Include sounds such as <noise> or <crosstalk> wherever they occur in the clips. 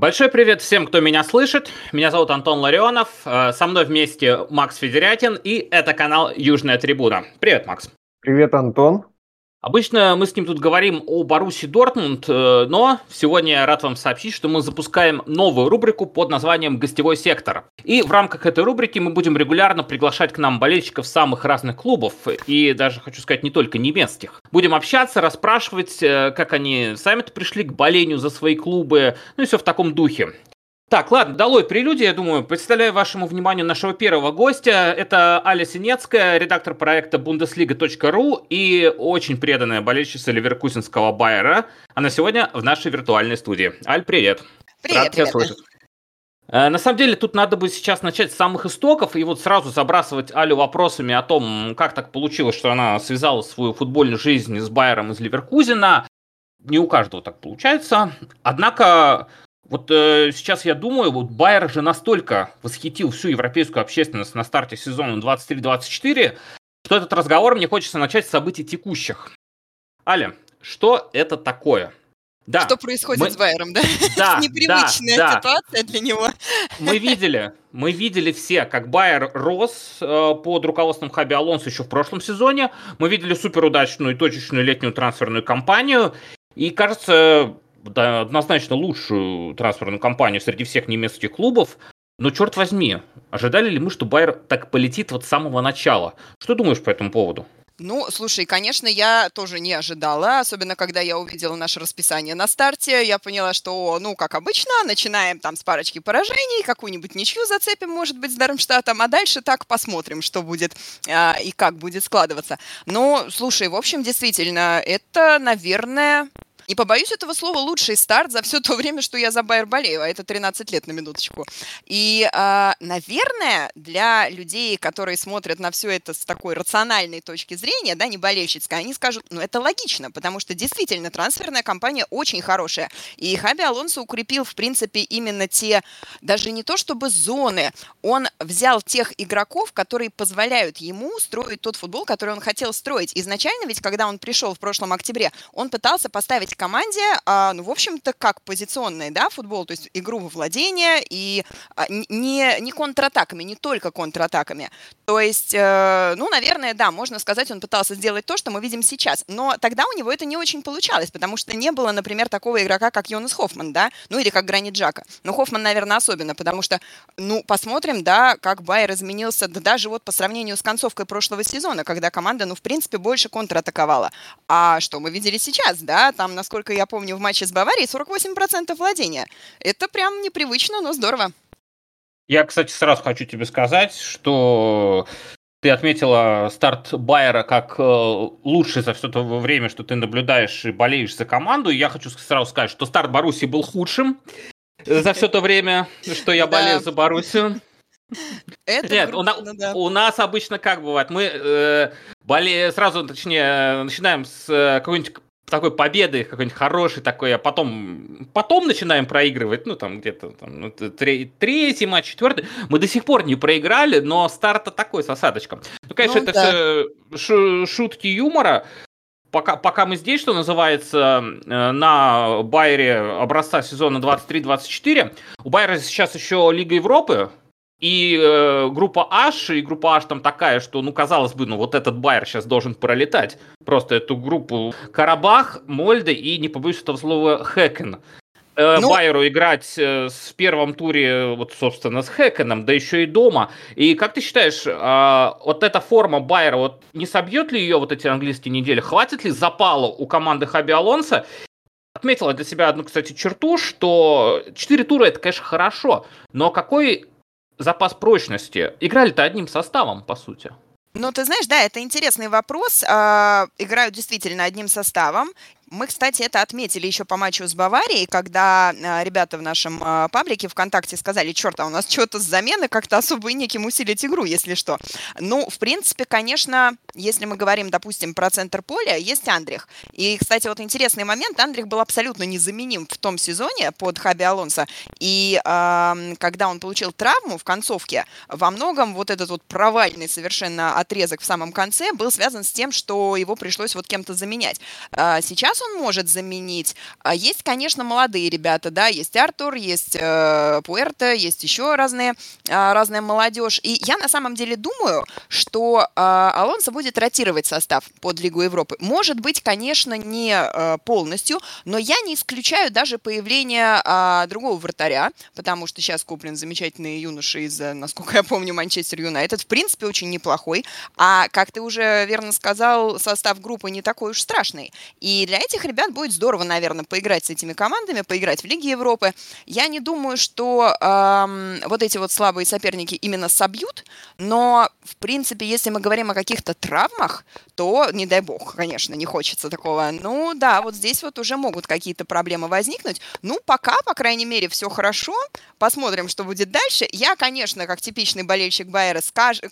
Большой привет всем, кто меня слышит. Меня зовут Антон Ларионов. Э, со мной вместе Макс Федерятин. И это канал Южная Трибуна. Привет, Макс. Привет, Антон. Обычно мы с ним тут говорим о Баруси Дортмунд, э, но сегодня я рад вам сообщить, что мы запускаем новую рубрику под названием «Гостевой сектор». И в рамках этой рубрики мы будем регулярно приглашать к нам болельщиков самых разных клубов, и даже, хочу сказать, не только немецких. Будем общаться, расспрашивать, э, как они сами-то пришли к болению за свои клубы, ну и все в таком духе. Так, ладно, долой прелюдия, я думаю. Представляю вашему вниманию нашего первого гостя. Это Аля Синецкая, редактор проекта Bundesliga.ru и очень преданная болельщица ливеркузинского Байера. Она сегодня в нашей виртуальной студии. Аль, привет. Привет, Рад тебя слышать. Э, на самом деле, тут надо бы сейчас начать с самых истоков и вот сразу забрасывать Алю вопросами о том, как так получилось, что она связала свою футбольную жизнь с Байером из Ливеркузина. Не у каждого так получается. Однако вот э, сейчас я думаю, вот Байер же настолько восхитил всю европейскую общественность на старте сезона 23-24, что этот разговор мне хочется начать с событий текущих. Аля, что это такое? Да, что происходит мы... с Байером, да? <laughs> да <laughs> Непривычная да, ситуация для него. Мы видели, мы видели все, как Байер рос э, под руководством Хаби Алонсо еще в прошлом сезоне. Мы видели суперудачную и точечную летнюю трансферную кампанию. И кажется, да, однозначно лучшую трансферную кампанию среди всех немецких клубов. Но черт возьми, ожидали ли мы, что Байер так полетит вот с самого начала? Что думаешь по этому поводу? Ну, слушай, конечно, я тоже не ожидала, особенно когда я увидела наше расписание на старте. Я поняла, что, ну, как обычно, начинаем там с парочки поражений, какую-нибудь ничью зацепим, может быть, с Дармштадтом, а дальше так посмотрим, что будет а, и как будет складываться. Но, слушай, в общем, действительно, это, наверное, не побоюсь этого слова, лучший старт за все то время, что я за Байер болею, а это 13 лет на минуточку. И, э, наверное, для людей, которые смотрят на все это с такой рациональной точки зрения, да, не болельщицкой, они скажут, ну, это логично, потому что действительно трансферная кампания очень хорошая. И Хаби Алонсо укрепил, в принципе, именно те, даже не то чтобы зоны, он взял тех игроков, которые позволяют ему строить тот футбол, который он хотел строить. Изначально ведь, когда он пришел в прошлом октябре, он пытался поставить команде, а, ну, в общем-то, как позиционный, да, футбол, то есть игру во владение и а, не, не контратаками, не только контратаками. То есть, э, ну, наверное, да, можно сказать, он пытался сделать то, что мы видим сейчас. Но тогда у него это не очень получалось, потому что не было, например, такого игрока, как Йонас Хоффман, да, ну, или как Гранит Джака. Но Хоффман, наверное, особенно, потому что, ну, посмотрим, да, как Байер изменился, да, даже вот по сравнению с концовкой прошлого сезона, когда команда, ну, в принципе, больше контратаковала. А что мы видели сейчас, да, там, насколько я помню, в матче с Баварией 48% владения. Это прям непривычно, но здорово. Я, кстати, сразу хочу тебе сказать, что ты отметила старт Байера как э, лучший за все то время, что ты наблюдаешь и болеешь за команду. И я хочу сразу сказать, что старт Баруси был худшим за все то время, что я болею за Боруссию. Это Нет, грустно, у, да. у нас обычно как бывает, мы э, боле... сразу, точнее, начинаем с э, какой-нибудь такой победы какой-нибудь хороший такой, а потом, потом начинаем проигрывать, ну, там, где-то, там, ну, третий матч, четвертый, мы до сих пор не проиграли, но старт такой с осадочком. Ну, конечно, ну, это да. все шутки юмора, пока, пока мы здесь, что называется, э, на Байере образца сезона 23-24, у Байера сейчас еще Лига Европы, и э, группа H, и группа H там такая, что, ну, казалось бы, ну, вот этот Байер сейчас должен пролетать. Просто эту группу Карабах, Мольде и, не побоюсь этого слова, Хэкен. Э, ну... Байеру играть э, в первом туре, вот, собственно, с Хэкеном, да еще и дома. И как ты считаешь, э, вот эта форма Байера, вот не собьет ли ее вот эти английские недели? Хватит ли запала у команды Хаби Алонса? Отметила для себя одну, кстати, черту, что 4 тура это, конечно, хорошо, но какой запас прочности? Играли-то одним составом, по сути. Ну, ты знаешь, да, это интересный вопрос. А, играют действительно одним составом. Мы, кстати, это отметили еще по матчу с Баварией, когда э, ребята в нашем э, паблике ВКонтакте сказали, черт, а у нас что-то с замены как-то особо и неким усилить игру, если что. Ну, в принципе, конечно, если мы говорим, допустим, про центр поля, есть Андрих. И, кстати, вот интересный момент, Андрих был абсолютно незаменим в том сезоне под Хаби Алонсо. И э, когда он получил травму в концовке, во многом вот этот вот провальный совершенно отрезок в самом конце был связан с тем, что его пришлось вот кем-то заменять. Сейчас он может заменить. А есть, конечно, молодые ребята, да, есть Артур, есть э, Пуэрто, есть еще разные, э, разная молодежь. И я на самом деле думаю, что э, Алонсо будет ротировать состав под Лигу Европы. Может быть, конечно, не э, полностью, но я не исключаю даже появление э, другого вратаря, потому что сейчас куплен замечательный юноша из, э, насколько я помню, Манчестер Юнайтед. В принципе, очень неплохой. А, как ты уже верно сказал, состав группы не такой уж страшный. И для этих ребят будет здорово, наверное, поиграть с этими командами, поиграть в Лиге Европы. Я не думаю, что эм, вот эти вот слабые соперники именно собьют, но, в принципе, если мы говорим о каких-то травмах, то, не дай бог, конечно, не хочется такого. Ну, да, вот здесь вот уже могут какие-то проблемы возникнуть. Ну, пока, по крайней мере, все хорошо. Посмотрим, что будет дальше. Я, конечно, как типичный болельщик Байера,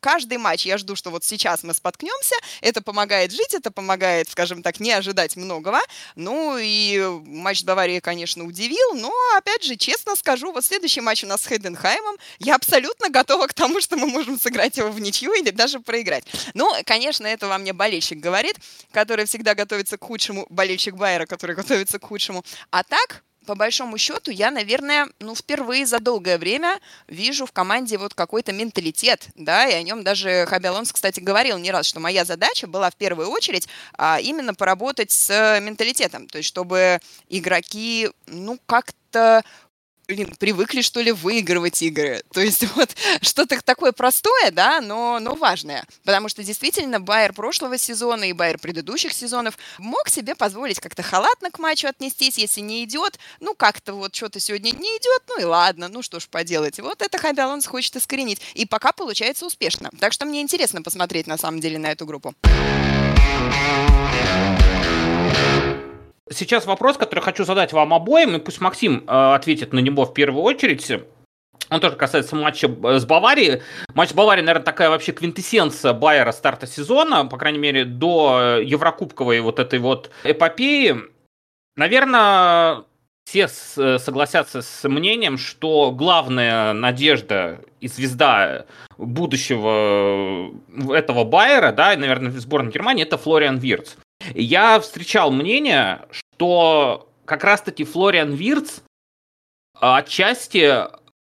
каждый матч я жду, что вот сейчас мы споткнемся. Это помогает жить, это помогает, скажем так, не ожидать многого. Ну, и матч с конечно, удивил. Но, опять же, честно скажу, вот следующий матч у нас с Хейденхаймом. Я абсолютно готова к тому, что мы можем сыграть его в ничью или даже проиграть. Ну, конечно, это во мне болельщик говорит, который всегда готовится к худшему, болельщик Байера, который готовится к худшему. А так, по большому счету, я, наверное, ну, впервые за долгое время вижу в команде вот какой-то менталитет, да, и о нем даже Хаби Алонс, кстати, говорил не раз, что моя задача была в первую очередь а, именно поработать с менталитетом, то есть чтобы игроки, ну, как-то блин, привыкли, что ли, выигрывать игры. То есть <laughs> вот что-то такое простое, да, но, но важное. Потому что действительно Байер прошлого сезона и Байер предыдущих сезонов мог себе позволить как-то халатно к матчу отнестись, если не идет, ну как-то вот что-то сегодня не идет, ну и ладно, ну что ж поделать. Вот это Хаби Алонс хочет искоренить. И пока получается успешно. Так что мне интересно посмотреть на самом деле на эту группу. Сейчас вопрос, который хочу задать вам обоим, и пусть Максим э, ответит на него в первую очередь. Он тоже касается матча с Баварией. Матч с Баварией, наверное, такая вообще квинтэссенция Байера старта сезона, по крайней мере, до Еврокубковой вот этой вот эпопеи. Наверное, все согласятся с мнением, что главная надежда и звезда будущего этого Байера, да, и, наверное, сборной Германии, это Флориан Вирц. Я встречал мнение, что как раз-таки Флориан Вирц отчасти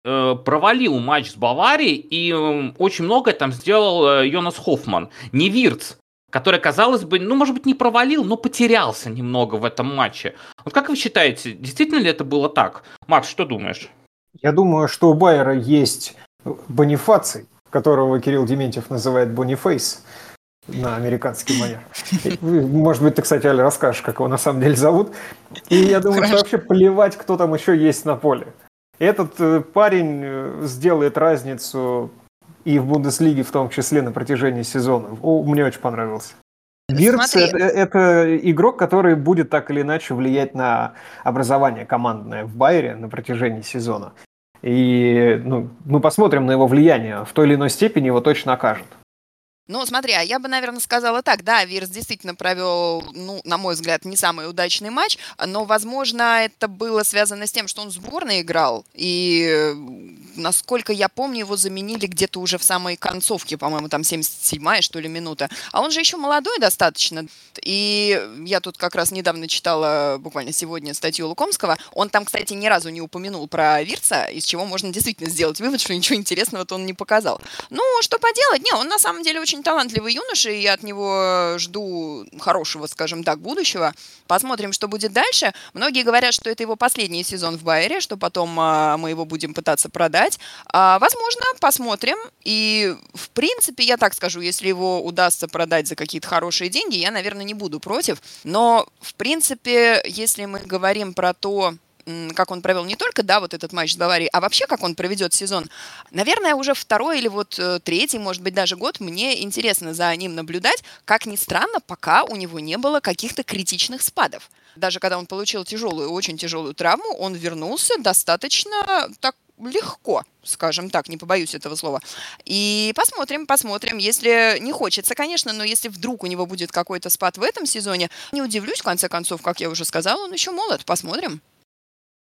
э, провалил матч с Баварией, и очень многое там сделал э, Йонас Хоффман. Не Вирц, который, казалось бы, ну, может быть, не провалил, но потерялся немного в этом матче. Вот как вы считаете, действительно ли это было так? Макс, что думаешь? Я думаю, что у Байера есть Бонифаций, которого Кирилл Дементьев называет Бонифейс на американский манер. Может быть, ты, кстати, Аля, расскажешь, как его на самом деле зовут. И я думаю, Хорошо. что вообще плевать, кто там еще есть на поле. Этот э, парень э, сделает разницу и в Бундеслиге в том числе на протяжении сезона. О, мне очень понравился. Вирц это, это игрок, который будет так или иначе влиять на образование командное в Байере на протяжении сезона. И ну, мы посмотрим на его влияние. В той или иной степени его точно окажет. Ну, смотри, а я бы, наверное, сказала так. Да, Вирс действительно провел, ну, на мой взгляд, не самый удачный матч, но, возможно, это было связано с тем, что он сборной играл, и, насколько я помню, его заменили где-то уже в самой концовке, по-моему, там 77-я, что ли, минута. А он же еще молодой достаточно. И я тут как раз недавно читала, буквально сегодня, статью Лукомского. Он там, кстати, ни разу не упомянул про Вирца, из чего можно действительно сделать вывод, что ничего интересного-то он не показал. Ну, что поделать? Не, он на самом деле очень очень талантливый юноша, и я от него жду хорошего, скажем так, будущего. Посмотрим, что будет дальше. Многие говорят, что это его последний сезон в Байере, что потом а, мы его будем пытаться продать. А, возможно, посмотрим. И, в принципе, я так скажу, если его удастся продать за какие-то хорошие деньги, я, наверное, не буду против. Но, в принципе, если мы говорим про то, как он провел не только, да, вот этот матч с Баварией, а вообще, как он проведет сезон. Наверное, уже второй или вот э, третий, может быть, даже год мне интересно за ним наблюдать. Как ни странно, пока у него не было каких-то критичных спадов. Даже когда он получил тяжелую, очень тяжелую травму, он вернулся достаточно так легко, скажем так, не побоюсь этого слова. И посмотрим, посмотрим. Если не хочется, конечно, но если вдруг у него будет какой-то спад в этом сезоне, не удивлюсь, в конце концов, как я уже сказала, он еще молод. Посмотрим.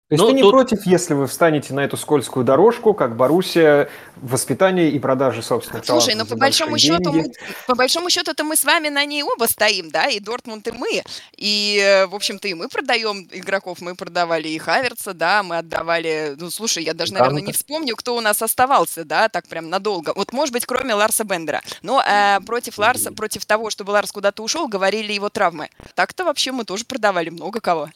То есть ну, ты не тут... против, если вы встанете на эту скользкую дорожку, как Боруссия, воспитание и продажи собственных Слушай, ну по большому счету мы, по большому счету это мы с вами на ней оба стоим, да, и Дортмунд и мы, и в общем-то и мы продаем игроков, мы продавали и Хаверца, да, мы отдавали, ну слушай, я даже, наверное, не вспомню, кто у нас оставался, да, так прям надолго. Вот может быть кроме Ларса Бендера, но э, против Ларса, против того, чтобы Ларс куда-то ушел, говорили его травмы. Так-то вообще мы тоже продавали много кого.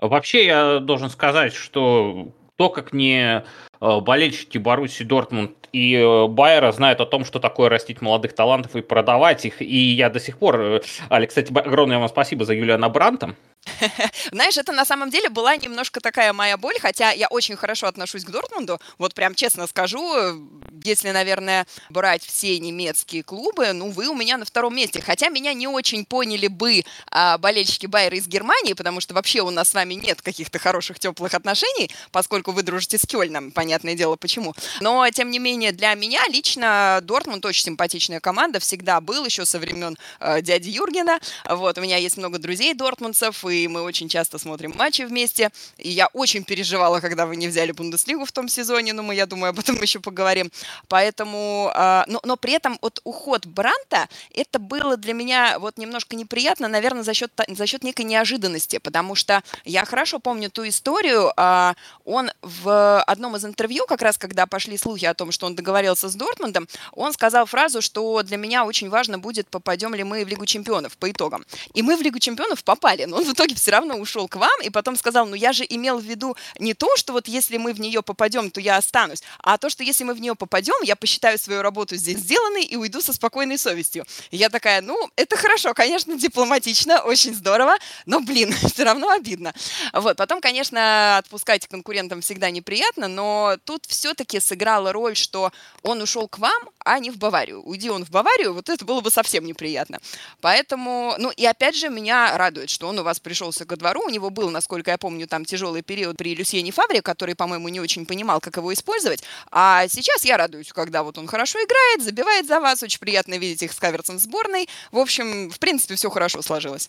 Вообще я должен сказать, что то, как не э, болельщики Баруси, Дортмунд и э, Байера знают о том, что такое растить молодых талантов и продавать их. И я до сих пор... Э, Алекс, кстати, огромное вам спасибо за Юлиана Бранта. <laughs> Знаешь, это на самом деле была немножко такая моя боль, хотя я очень хорошо отношусь к Дортмунду. Вот прям честно скажу, если, наверное, брать все немецкие клубы, ну, вы у меня на втором месте. Хотя меня не очень поняли бы а, болельщики Байера из Германии, потому что вообще у нас с вами нет каких-то хороших теплых отношений, поскольку вы дружите с Кёльном, понятное дело, почему. Но, тем не менее, для меня лично Дортмунд очень симпатичная команда, всегда был еще со времен э, дяди Юргена. Вот, у меня есть много друзей дортмундцев, и мы очень часто смотрим матчи вместе. И я очень переживала, когда вы не взяли Бундеслигу в том сезоне, но мы, я думаю, об этом <laughs> еще поговорим. Поэтому, э, но, но при этом вот уход Бранта, это было для меня вот немножко неприятно, наверное, за счет, за счет некой неожиданности, потому что я хорошо помню ту историю, э, он в одном из интервью, как раз когда пошли слухи о том, что он договорился с Дортмундом, он сказал фразу, что для меня очень важно будет, попадем ли мы в Лигу чемпионов по итогам. И мы в Лигу чемпионов попали, но он итоге все равно ушел к вам и потом сказал, ну я же имел в виду не то, что вот если мы в нее попадем, то я останусь, а то, что если мы в нее попадем, я посчитаю свою работу здесь сделанной и уйду со спокойной совестью. И я такая, ну, это хорошо, конечно, дипломатично, очень здорово, но, блин, <laughs> все равно обидно. Вот, потом, конечно, отпускать конкурентам всегда неприятно, но тут все-таки сыграла роль, что он ушел к вам, а не в Баварию. Уйди он в Баварию, вот это было бы совсем неприятно. Поэтому, ну и опять же, меня радует, что он у вас пришелся ко двору. У него был, насколько я помню, там тяжелый период при Люсьене Фавре, который, по-моему, не очень понимал, как его использовать. А сейчас я радуюсь, когда вот он хорошо играет, забивает за вас. Очень приятно видеть их с Каверсом в сборной. В общем, в принципе, все хорошо сложилось.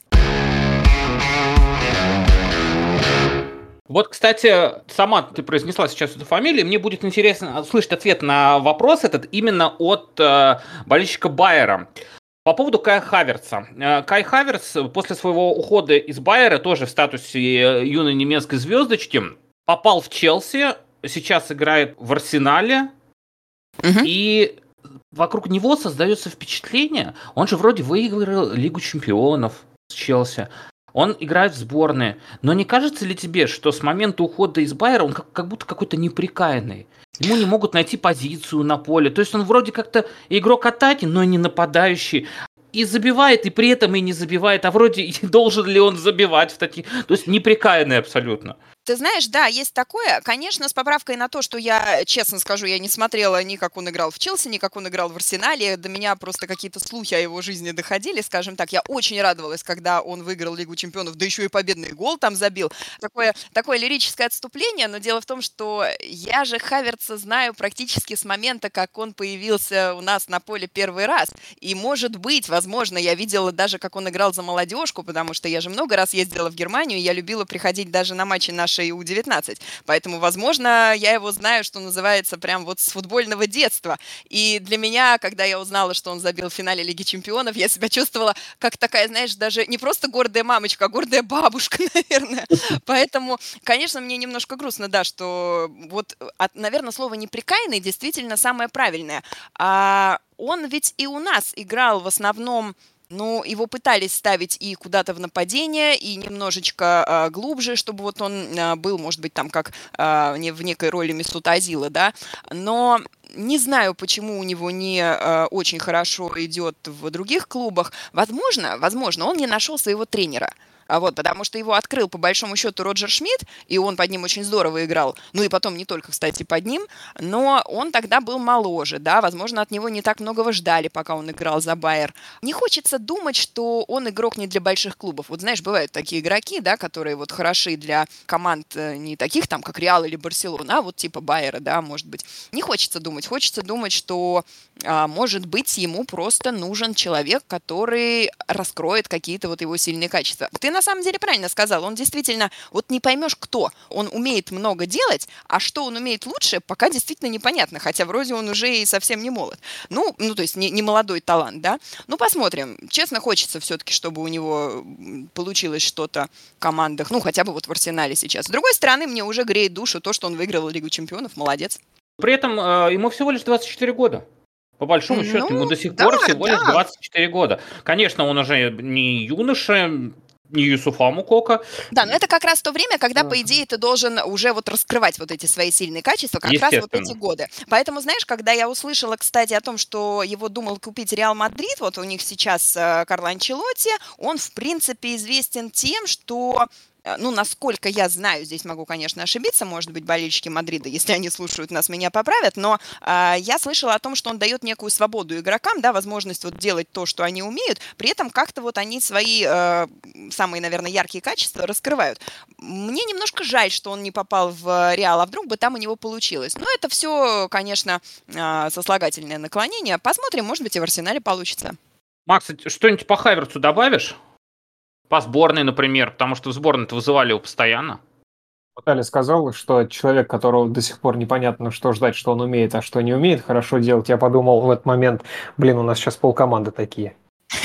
Вот, кстати, сама ты произнесла сейчас эту фамилию, мне будет интересно услышать ответ на вопрос этот именно от э, болельщика Байера. По поводу Кая Хаверца. Э, Кай Хаверц после своего ухода из Байера, тоже в статусе э, юной немецкой звездочки, попал в Челси, сейчас играет в Арсенале, угу. и вокруг него создается впечатление, он же вроде выиграл Лигу чемпионов с Челси, он играет в сборные. Но не кажется ли тебе, что с момента ухода из Байера он как, как будто какой-то неприкаянный? Ему не могут найти позицию на поле. То есть он вроде как-то игрок атаки, но не нападающий. И забивает, и при этом и не забивает. А вроде <laughs> должен ли он забивать в таких... То есть неприкаянный абсолютно. Ты знаешь, да, есть такое. Конечно, с поправкой на то, что я, честно скажу, я не смотрела ни как он играл в Челси, ни как он играл в Арсенале. До меня просто какие-то слухи о его жизни доходили, скажем так. Я очень радовалась, когда он выиграл Лигу чемпионов, да еще и победный гол там забил. Такое, такое лирическое отступление, но дело в том, что я же Хаверца знаю практически с момента, как он появился у нас на поле первый раз. И, может быть, возможно, я видела даже, как он играл за молодежку, потому что я же много раз ездила в Германию, я любила приходить даже на матчи нашей нашей У-19. Поэтому, возможно, я его знаю, что называется, прям вот с футбольного детства. И для меня, когда я узнала, что он забил в финале Лиги Чемпионов, я себя чувствовала как такая, знаешь, даже не просто гордая мамочка, а гордая бабушка, <laughs> наверное. Поэтому, конечно, мне немножко грустно, да, что вот, наверное, слово «неприкаянный» действительно самое правильное. А он ведь и у нас играл в основном ну, его пытались ставить и куда-то в нападение, и немножечко э, глубже, чтобы вот он э, был, может быть, там как не в некой роли Месута Азила, да, но не знаю, почему у него не э, очень хорошо идет в других клубах. Возможно, возможно, он не нашел своего тренера. А вот, потому что его открыл по большому счету Роджер Шмидт, и он под ним очень здорово играл. Ну и потом не только, кстати, под ним, но он тогда был моложе, да, возможно, от него не так многого ждали, пока он играл за Байер. Не хочется думать, что он игрок не для больших клубов. Вот знаешь, бывают такие игроки, да, которые вот хороши для команд э, не таких там, как Реал или Барселона, а вот типа Байера, да, может быть. Не хочется думать. Хочется думать, что, а, может быть, ему просто нужен человек, который раскроет какие-то вот его сильные качества. Ты на самом деле правильно сказал. Он действительно, вот не поймешь, кто. Он умеет много делать, а что он умеет лучше, пока действительно непонятно. Хотя вроде он уже и совсем не молод. Ну, ну то есть не, не молодой талант, да. Ну, посмотрим. Честно, хочется все-таки, чтобы у него получилось что-то в командах. Ну, хотя бы вот в Арсенале сейчас. С другой стороны, мне уже греет душу то, что он выиграл Лигу чемпионов. Молодец. При этом э, ему всего лишь 24 года. По большому счету, ну, ему до сих да, пор всего да. лишь 24 года. Конечно, он уже не юноша, не Юсуфа Мукоко. Да, но это как раз то время, когда, по идее, ты должен уже вот раскрывать вот эти свои сильные качества, как раз вот эти годы. Поэтому, знаешь, когда я услышала, кстати, о том, что его думал купить Реал Мадрид, вот у них сейчас э, Карло Анчелотти, он, в принципе, известен тем, что ну, насколько я знаю, здесь могу, конечно, ошибиться, может быть, болельщики Мадрида, если они слушают нас, меня поправят, но э, я слышала о том, что он дает некую свободу игрокам, да, возможность вот делать то, что они умеют, при этом как-то вот они свои э, самые, наверное, яркие качества раскрывают. Мне немножко жаль, что он не попал в Реал, а вдруг бы там у него получилось. Но это все, конечно, э, сослагательное наклонение. Посмотрим, может быть, и в Арсенале получится. Макс, что-нибудь по Хайверцу добавишь? По сборной, например, потому что в сборной-то вызывали его постоянно. Наталья сказала, что человек, которого до сих пор непонятно, что ждать, что он умеет, а что не умеет хорошо делать, я подумал в этот момент, блин, у нас сейчас полкоманды такие. <laughs>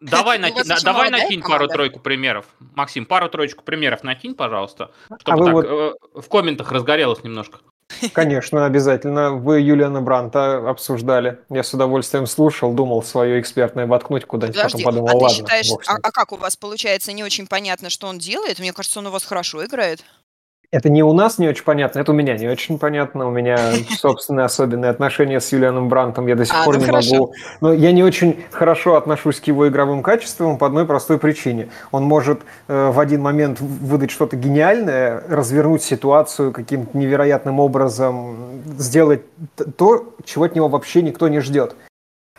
Давай, давай накинь пару-тройку примеров. Максим, пару-троечку примеров накинь, пожалуйста, а чтобы так э, в комментах разгорелось немножко. <laughs> Конечно, обязательно. Вы Юлиана Бранта обсуждали. Я с удовольствием слушал, думал свое экспертное воткнуть куда-нибудь, Подожди, потом подумал, а ладно. Считаешь, а, а как у вас получается, не очень понятно, что он делает? Мне кажется, он у вас хорошо играет. Это не у нас не очень понятно, это у меня не очень понятно. У меня <laughs> собственные особенные отношения с Юлианом Брантом. Я до сих а, пор ну не хорошо. могу. Но я не очень хорошо отношусь к его игровым качествам по одной простой причине. Он может э, в один момент выдать что-то гениальное, развернуть ситуацию каким-то невероятным образом, сделать то, чего от него вообще никто не ждет.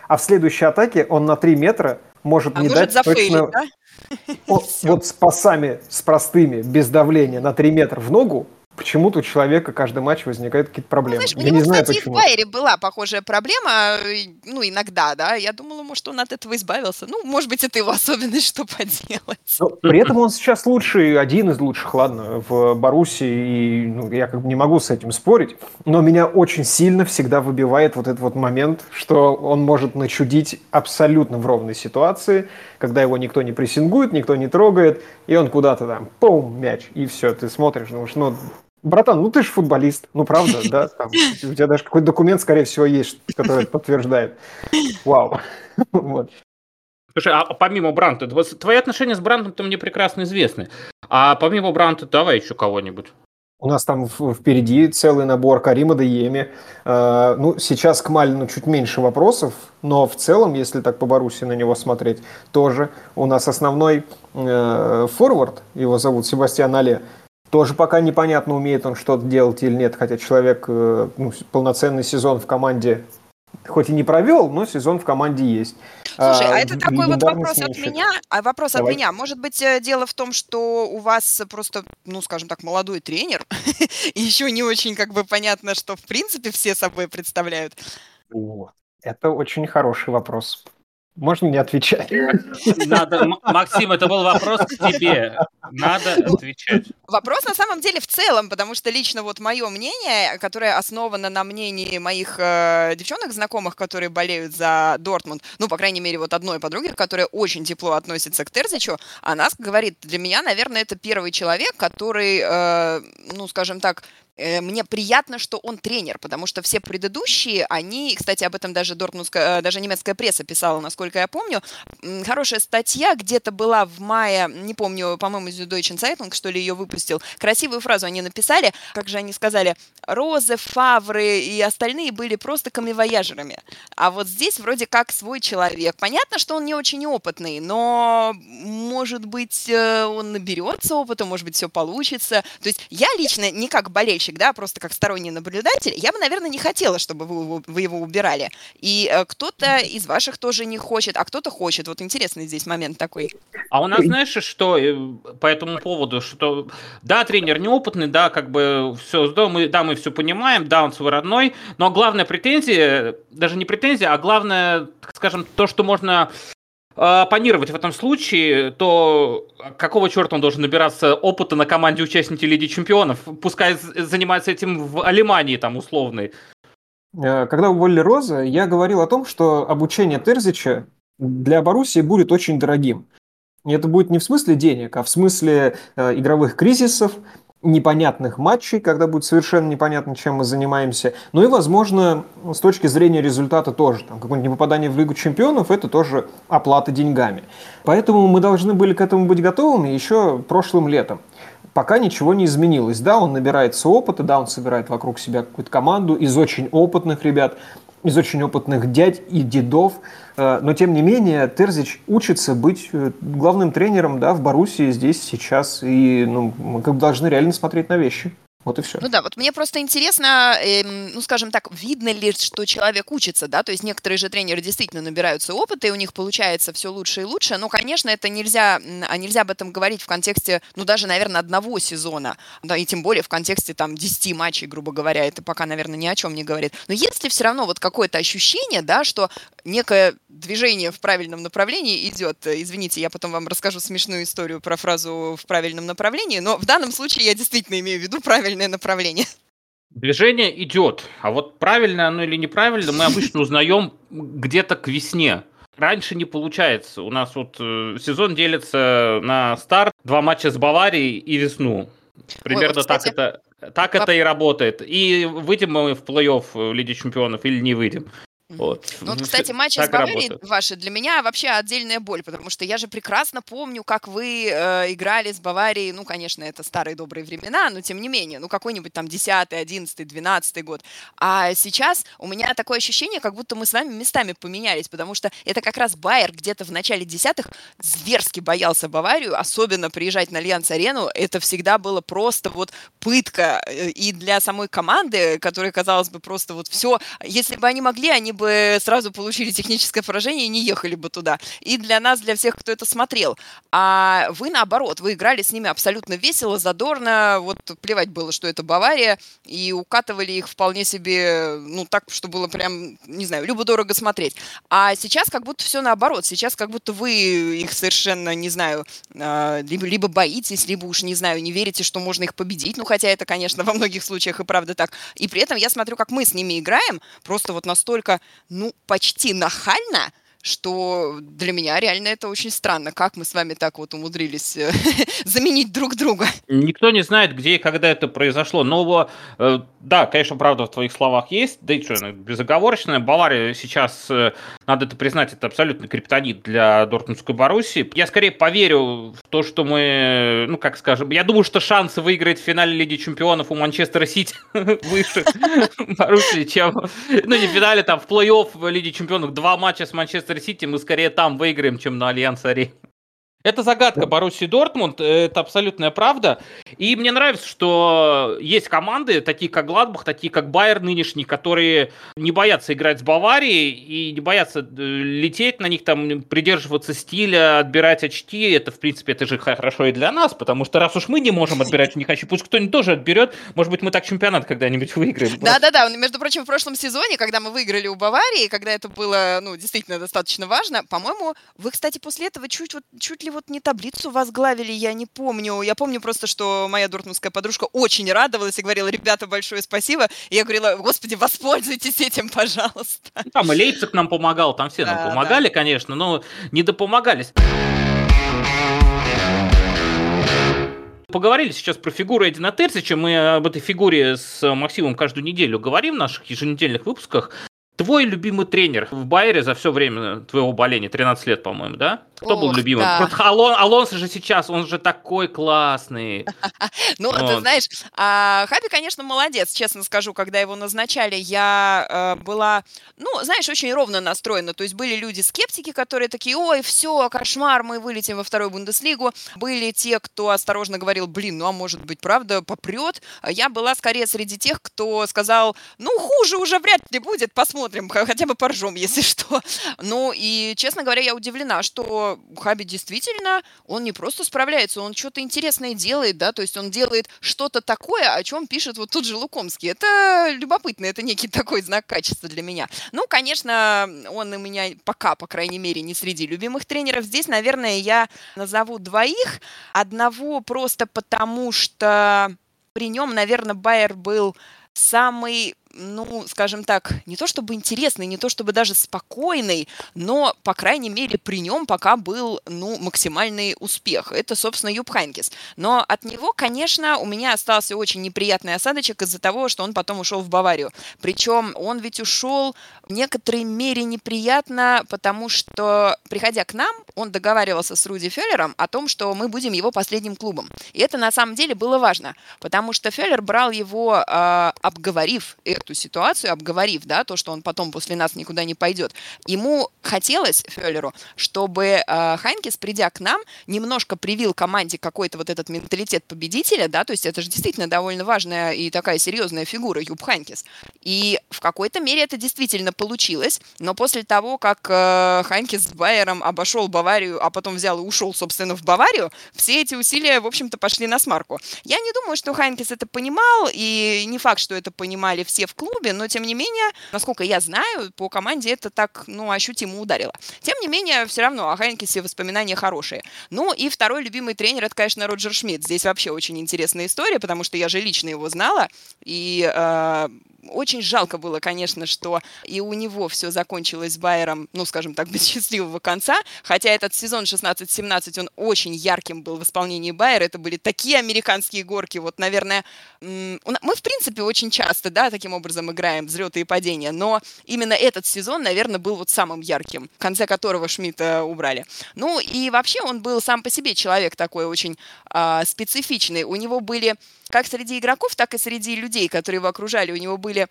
А в следующей атаке он на 3 метра может а не может дать точно... Да? <laughs> Вот с пасами, с простыми, без давления на 3 метра в ногу, почему-то у человека каждый матч возникают какие-то проблемы. Ну, знаешь, Я не знаю, кстати, почему. в Байере была похожая проблема, ну, иногда, да. Я думала, может, он от этого избавился. Ну, может быть, это его <laughs> особенность, что поделать. Но при этом он сейчас лучший, один из лучших, ладно, в Баруси, и ну, я как бы не могу с этим спорить, но меня очень сильно всегда выбивает вот этот вот момент, что он может начудить абсолютно в ровной ситуации, когда его никто не прессингует, никто не трогает, и он куда-то там, пум, мяч, и все, ты смотришь, думаешь, ну, Братан, ну ты же футболист, ну правда, да? Там, <laughs> у тебя даже какой-то документ, скорее всего, есть, который это подтверждает. Вау. <laughs> Вот. Слушай, а помимо Бранта, твои отношения с Брантом-то мне прекрасно известны. А помимо Бранта, давай еще кого-нибудь. У нас там впереди целый набор Карима Дееми. Э, ну, сейчас к Малину чуть меньше вопросов, но в целом, если так по Баруси на него смотреть, тоже у нас основной э, форвард, его зовут Себастьян Але, тоже пока непонятно, умеет он что-то делать или нет, хотя человек э, ну, полноценный сезон в команде хоть и не провел, но сезон в команде есть. Слушай, а, а это такой вот вопрос от меня. А вопрос Давай. от меня. Может быть, э, дело в том, что у вас просто, ну, скажем так, молодой тренер, <laughs> и еще не очень как бы понятно, что в принципе все собой представляют. Вот. Это очень хороший вопрос. Можно не отвечать? Надо, Максим, это был вопрос к тебе. Надо отвечать. Вопрос на самом деле в целом, потому что лично вот мое мнение, которое основано на мнении моих э, девчонок знакомых, которые болеют за Дортмунд, ну, по крайней мере, вот одной подруги, которая очень тепло относится к Терзичу, она говорит, для меня, наверное, это первый человек, который, э, ну, скажем так, мне приятно, что он тренер, потому что все предыдущие, они, кстати, об этом даже Дортмундская, э, даже немецкая пресса писала, насколько я помню, хорошая статья где-то была в мае, не помню, по-моему, из Deutschen Zeitung, что ли, ее выпустил. Красивую фразу они написали, как же они сказали, Розы, Фавры и остальные были просто камевояжерами. А вот здесь вроде как свой человек. Понятно, что он не очень опытный, но, может быть, э, он наберется опыта, может быть, все получится. То есть я лично не как болельщик болельщик, да, просто как сторонний наблюдатель, я бы, наверное, не хотела, чтобы вы, вы его убирали. И э, кто-то из ваших тоже не хочет, а кто-то хочет. Вот интересный здесь момент такой. А у нас, знаешь, что э, по этому поводу, что да, тренер неопытный, да, как бы все, да, мы, да, мы все понимаем, да, он свой родной, но главная претензия, даже не претензия, а главное, скажем, то, что можно оппонировать в этом случае, то какого черта он должен набираться опыта на команде участники Лиги Чемпионов? Пускай занимается этим в Алимании там условной. Э, когда уволили Роза, я говорил о том, что обучение Терзича для Боруссии будет очень дорогим. И это будет не в смысле денег, а в смысле э, игровых кризисов, непонятных матчей, когда будет совершенно непонятно, чем мы занимаемся. Ну и, возможно, с точки зрения результата тоже. Там, какое-нибудь непопадание в Лигу чемпионов – это тоже оплата деньгами. Поэтому мы должны были к этому быть готовыми еще прошлым летом. Пока ничего не изменилось. Да, он набирается опыта, да, он собирает вокруг себя какую-то команду из очень опытных ребят, из очень опытных дядь и дедов, э, но тем не менее Терзич учится быть э, главным тренером да, в Боруссии здесь, сейчас, и ну, мы как бы должны реально смотреть на вещи. Вот и все. Ну да, вот мне просто интересно, э, ну скажем так, видно ли, что человек учится, да, то есть некоторые же тренеры действительно набираются опыта, и у них получается все лучше и лучше, но, конечно, это нельзя, а нельзя об этом говорить в контексте, ну даже, наверное, одного сезона, да, и тем более в контексте там 10 матчей, грубо говоря, это пока, наверное, ни о чем не говорит. Но если все равно вот какое-то ощущение, да, что некое движение в правильном направлении идет, извините, я потом вам расскажу смешную историю про фразу в правильном направлении, но в данном случае я действительно имею в виду правильно правильное направление. Движение идет, а вот правильно оно или неправильно мы обычно <laughs> узнаем где-то к весне. Раньше не получается. У нас вот э, сезон делится на старт, два матча с Баварией и весну. Примерно Ой, вот, кстати, так это так это и работает. И выйдем мы в плей-офф Лиги Чемпионов или не выйдем. Вот. Ну, вот, кстати, матчи с Баварией ваши для меня вообще отдельная боль, потому что я же прекрасно помню, как вы э, играли с Баварией, ну, конечно, это старые добрые времена, но тем не менее, ну, какой-нибудь там 10 11 12 год. А сейчас у меня такое ощущение, как будто мы с вами местами поменялись, потому что это как раз Байер где-то в начале десятых зверски боялся Баварию, особенно приезжать на Альянс-арену, это всегда было просто вот пытка э, и для самой команды, которая, казалось бы, просто вот все, если бы они могли, они бы бы сразу получили техническое поражение и не ехали бы туда. И для нас, для всех, кто это смотрел. А вы, наоборот, вы играли с ними абсолютно весело, задорно, вот плевать было, что это Бавария, и укатывали их вполне себе, ну, так, что было прям, не знаю, любо-дорого смотреть. А сейчас как будто все наоборот. Сейчас как будто вы их совершенно, не знаю, а, либо, либо боитесь, либо уж, не знаю, не верите, что можно их победить. Ну, хотя это, конечно, во многих случаях и правда так. И при этом я смотрю, как мы с ними играем, просто вот настолько ну, почти нахально, что для меня реально это очень странно, как мы с вами так вот умудрились э, <laughs> заменить друг друга. Никто не знает, где и когда это произошло, но э, да, конечно, правда в твоих словах есть, да и что, безоговорочно, Бавария сейчас, э, надо это признать, это абсолютно криптонит для Дортмундской Боруссии. Я скорее поверю в то, что мы, ну, как скажем, я думаю, что шансы выиграть в финале Лиги Чемпионов у Манчестера Сити <laughs> выше <laughs> Боруссии, чем, ну, не в финале, там, в плей-офф Лиги Чемпионов, два матча с Манчестер Манчестер Сити мы скорее там выиграем, чем на Альянс Арене. Это загадка Боруссии Дортмунд, это абсолютная правда. И мне нравится, что есть команды, такие как Гладбах, такие как Байер нынешний, которые не боятся играть с Баварией и не боятся э, лететь на них, там, придерживаться стиля, отбирать очки. Это, в принципе, это же хорошо и для нас, потому что раз уж мы не можем отбирать у них очки, пусть кто-нибудь тоже отберет, может быть, мы так чемпионат когда-нибудь выиграем. Да-да-да, между прочим, в прошлом сезоне, когда мы выиграли у Баварии, когда это было, ну, действительно достаточно важно, по-моему, вы, кстати, после этого чуть, вот, чуть ли вот не таблицу возглавили, я не помню. Я помню просто, что моя дортмундская подружка очень радовалась и говорила, ребята, большое спасибо. И я говорила, господи, воспользуйтесь этим, пожалуйста. Ну, там и Лейпциг нам помогал, там все да, нам помогали, да. конечно, но не допомогались. Поговорили сейчас про фигуру Эдина Терзича. Мы об этой фигуре с Максимом каждую неделю говорим в наших еженедельных выпусках. Твой любимый тренер в Байере за все время твоего боления, 13 лет, по-моему, да? Кто Ох, был любимым? Да. Алон, Алонсо же сейчас, он же такой классный. <laughs> Ну, ты знаешь, а, Хаби, конечно, молодец, честно скажу, когда его назначали, я э, была, ну, знаешь, очень ровно настроена. То есть были люди-скептики, которые такие, ой, все, кошмар, мы вылетим во вторую Бундеслигу. Были те, кто осторожно говорил, блин, ну, а может быть, правда, попрет. Я была скорее среди тех, кто сказал, ну, хуже уже вряд ли будет, посмотрим, хотя бы поржем, если <laughs> что. Ну, и, честно говоря, я удивлена, что Хаби действительно, он не просто справляется, он что-то интересное делает, да, то есть он делает что-то такое, о чем пишет вот тут же Лукомский. Это любопытно, это некий такой знак качества для меня. Ну, конечно, он у меня пока, по крайней мере, не среди любимых тренеров. Здесь, наверное, я назову двоих. Одного просто потому, что при нем, наверное, Байер был самый ну, скажем так, не то чтобы интересный, не то чтобы даже спокойный, но, по крайней мере, при нем пока был, ну, максимальный успех. Это, собственно, Юб Хайнкис. Но от него, конечно, у меня остался очень неприятный осадочек из-за того, что он потом ушел в Баварию. Причем он ведь ушел в некоторой мере неприятно, потому что, приходя к нам, он договаривался с Руди Феллером о том, что мы будем его последним клубом. И это на самом деле было важно, потому что Феллер брал его, э, обговорив эту ситуацию, обговорив, да, то, что он потом после нас никуда не пойдет, ему хотелось, Феллеру, чтобы э, Хайнкес, придя к нам, немножко привил команде какой-то вот этот менталитет победителя, да, то есть это же действительно довольно важная и такая серьезная фигура Юб Хайнкес. И в какой-то мере это действительно получилось, но после того, как э, Хайнкес с Байером обошел Баварию, а потом взял и ушел, собственно, в Баварию, все эти усилия, в общем-то, пошли на смарку. Я не думаю, что Хайнкес это понимал, и не факт, что это понимали все клубе, но тем не менее, насколько я знаю, по команде это так, ну, ощутимо ударило. Тем не менее, все равно о Хайнкесе воспоминания хорошие. Ну и второй любимый тренер, это, конечно, Роджер Шмидт. Здесь вообще очень интересная история, потому что я же лично его знала, и э, очень жалко было, конечно, что и у него все закончилось с Байером, ну, скажем так, <laughs> без счастливого конца, хотя этот сезон 16-17, он очень ярким был в исполнении Байера, это были такие американские горки, вот, наверное, мы, в принципе, очень часто, да, таким образом играем взлеты и падения, но именно этот сезон, наверное, был вот самым ярким, в конце которого Шмидта убрали. Ну, и вообще он был сам по себе человек такой очень э, специфичный, у него были как среди игроков, так и среди людей, которые его окружали. У него были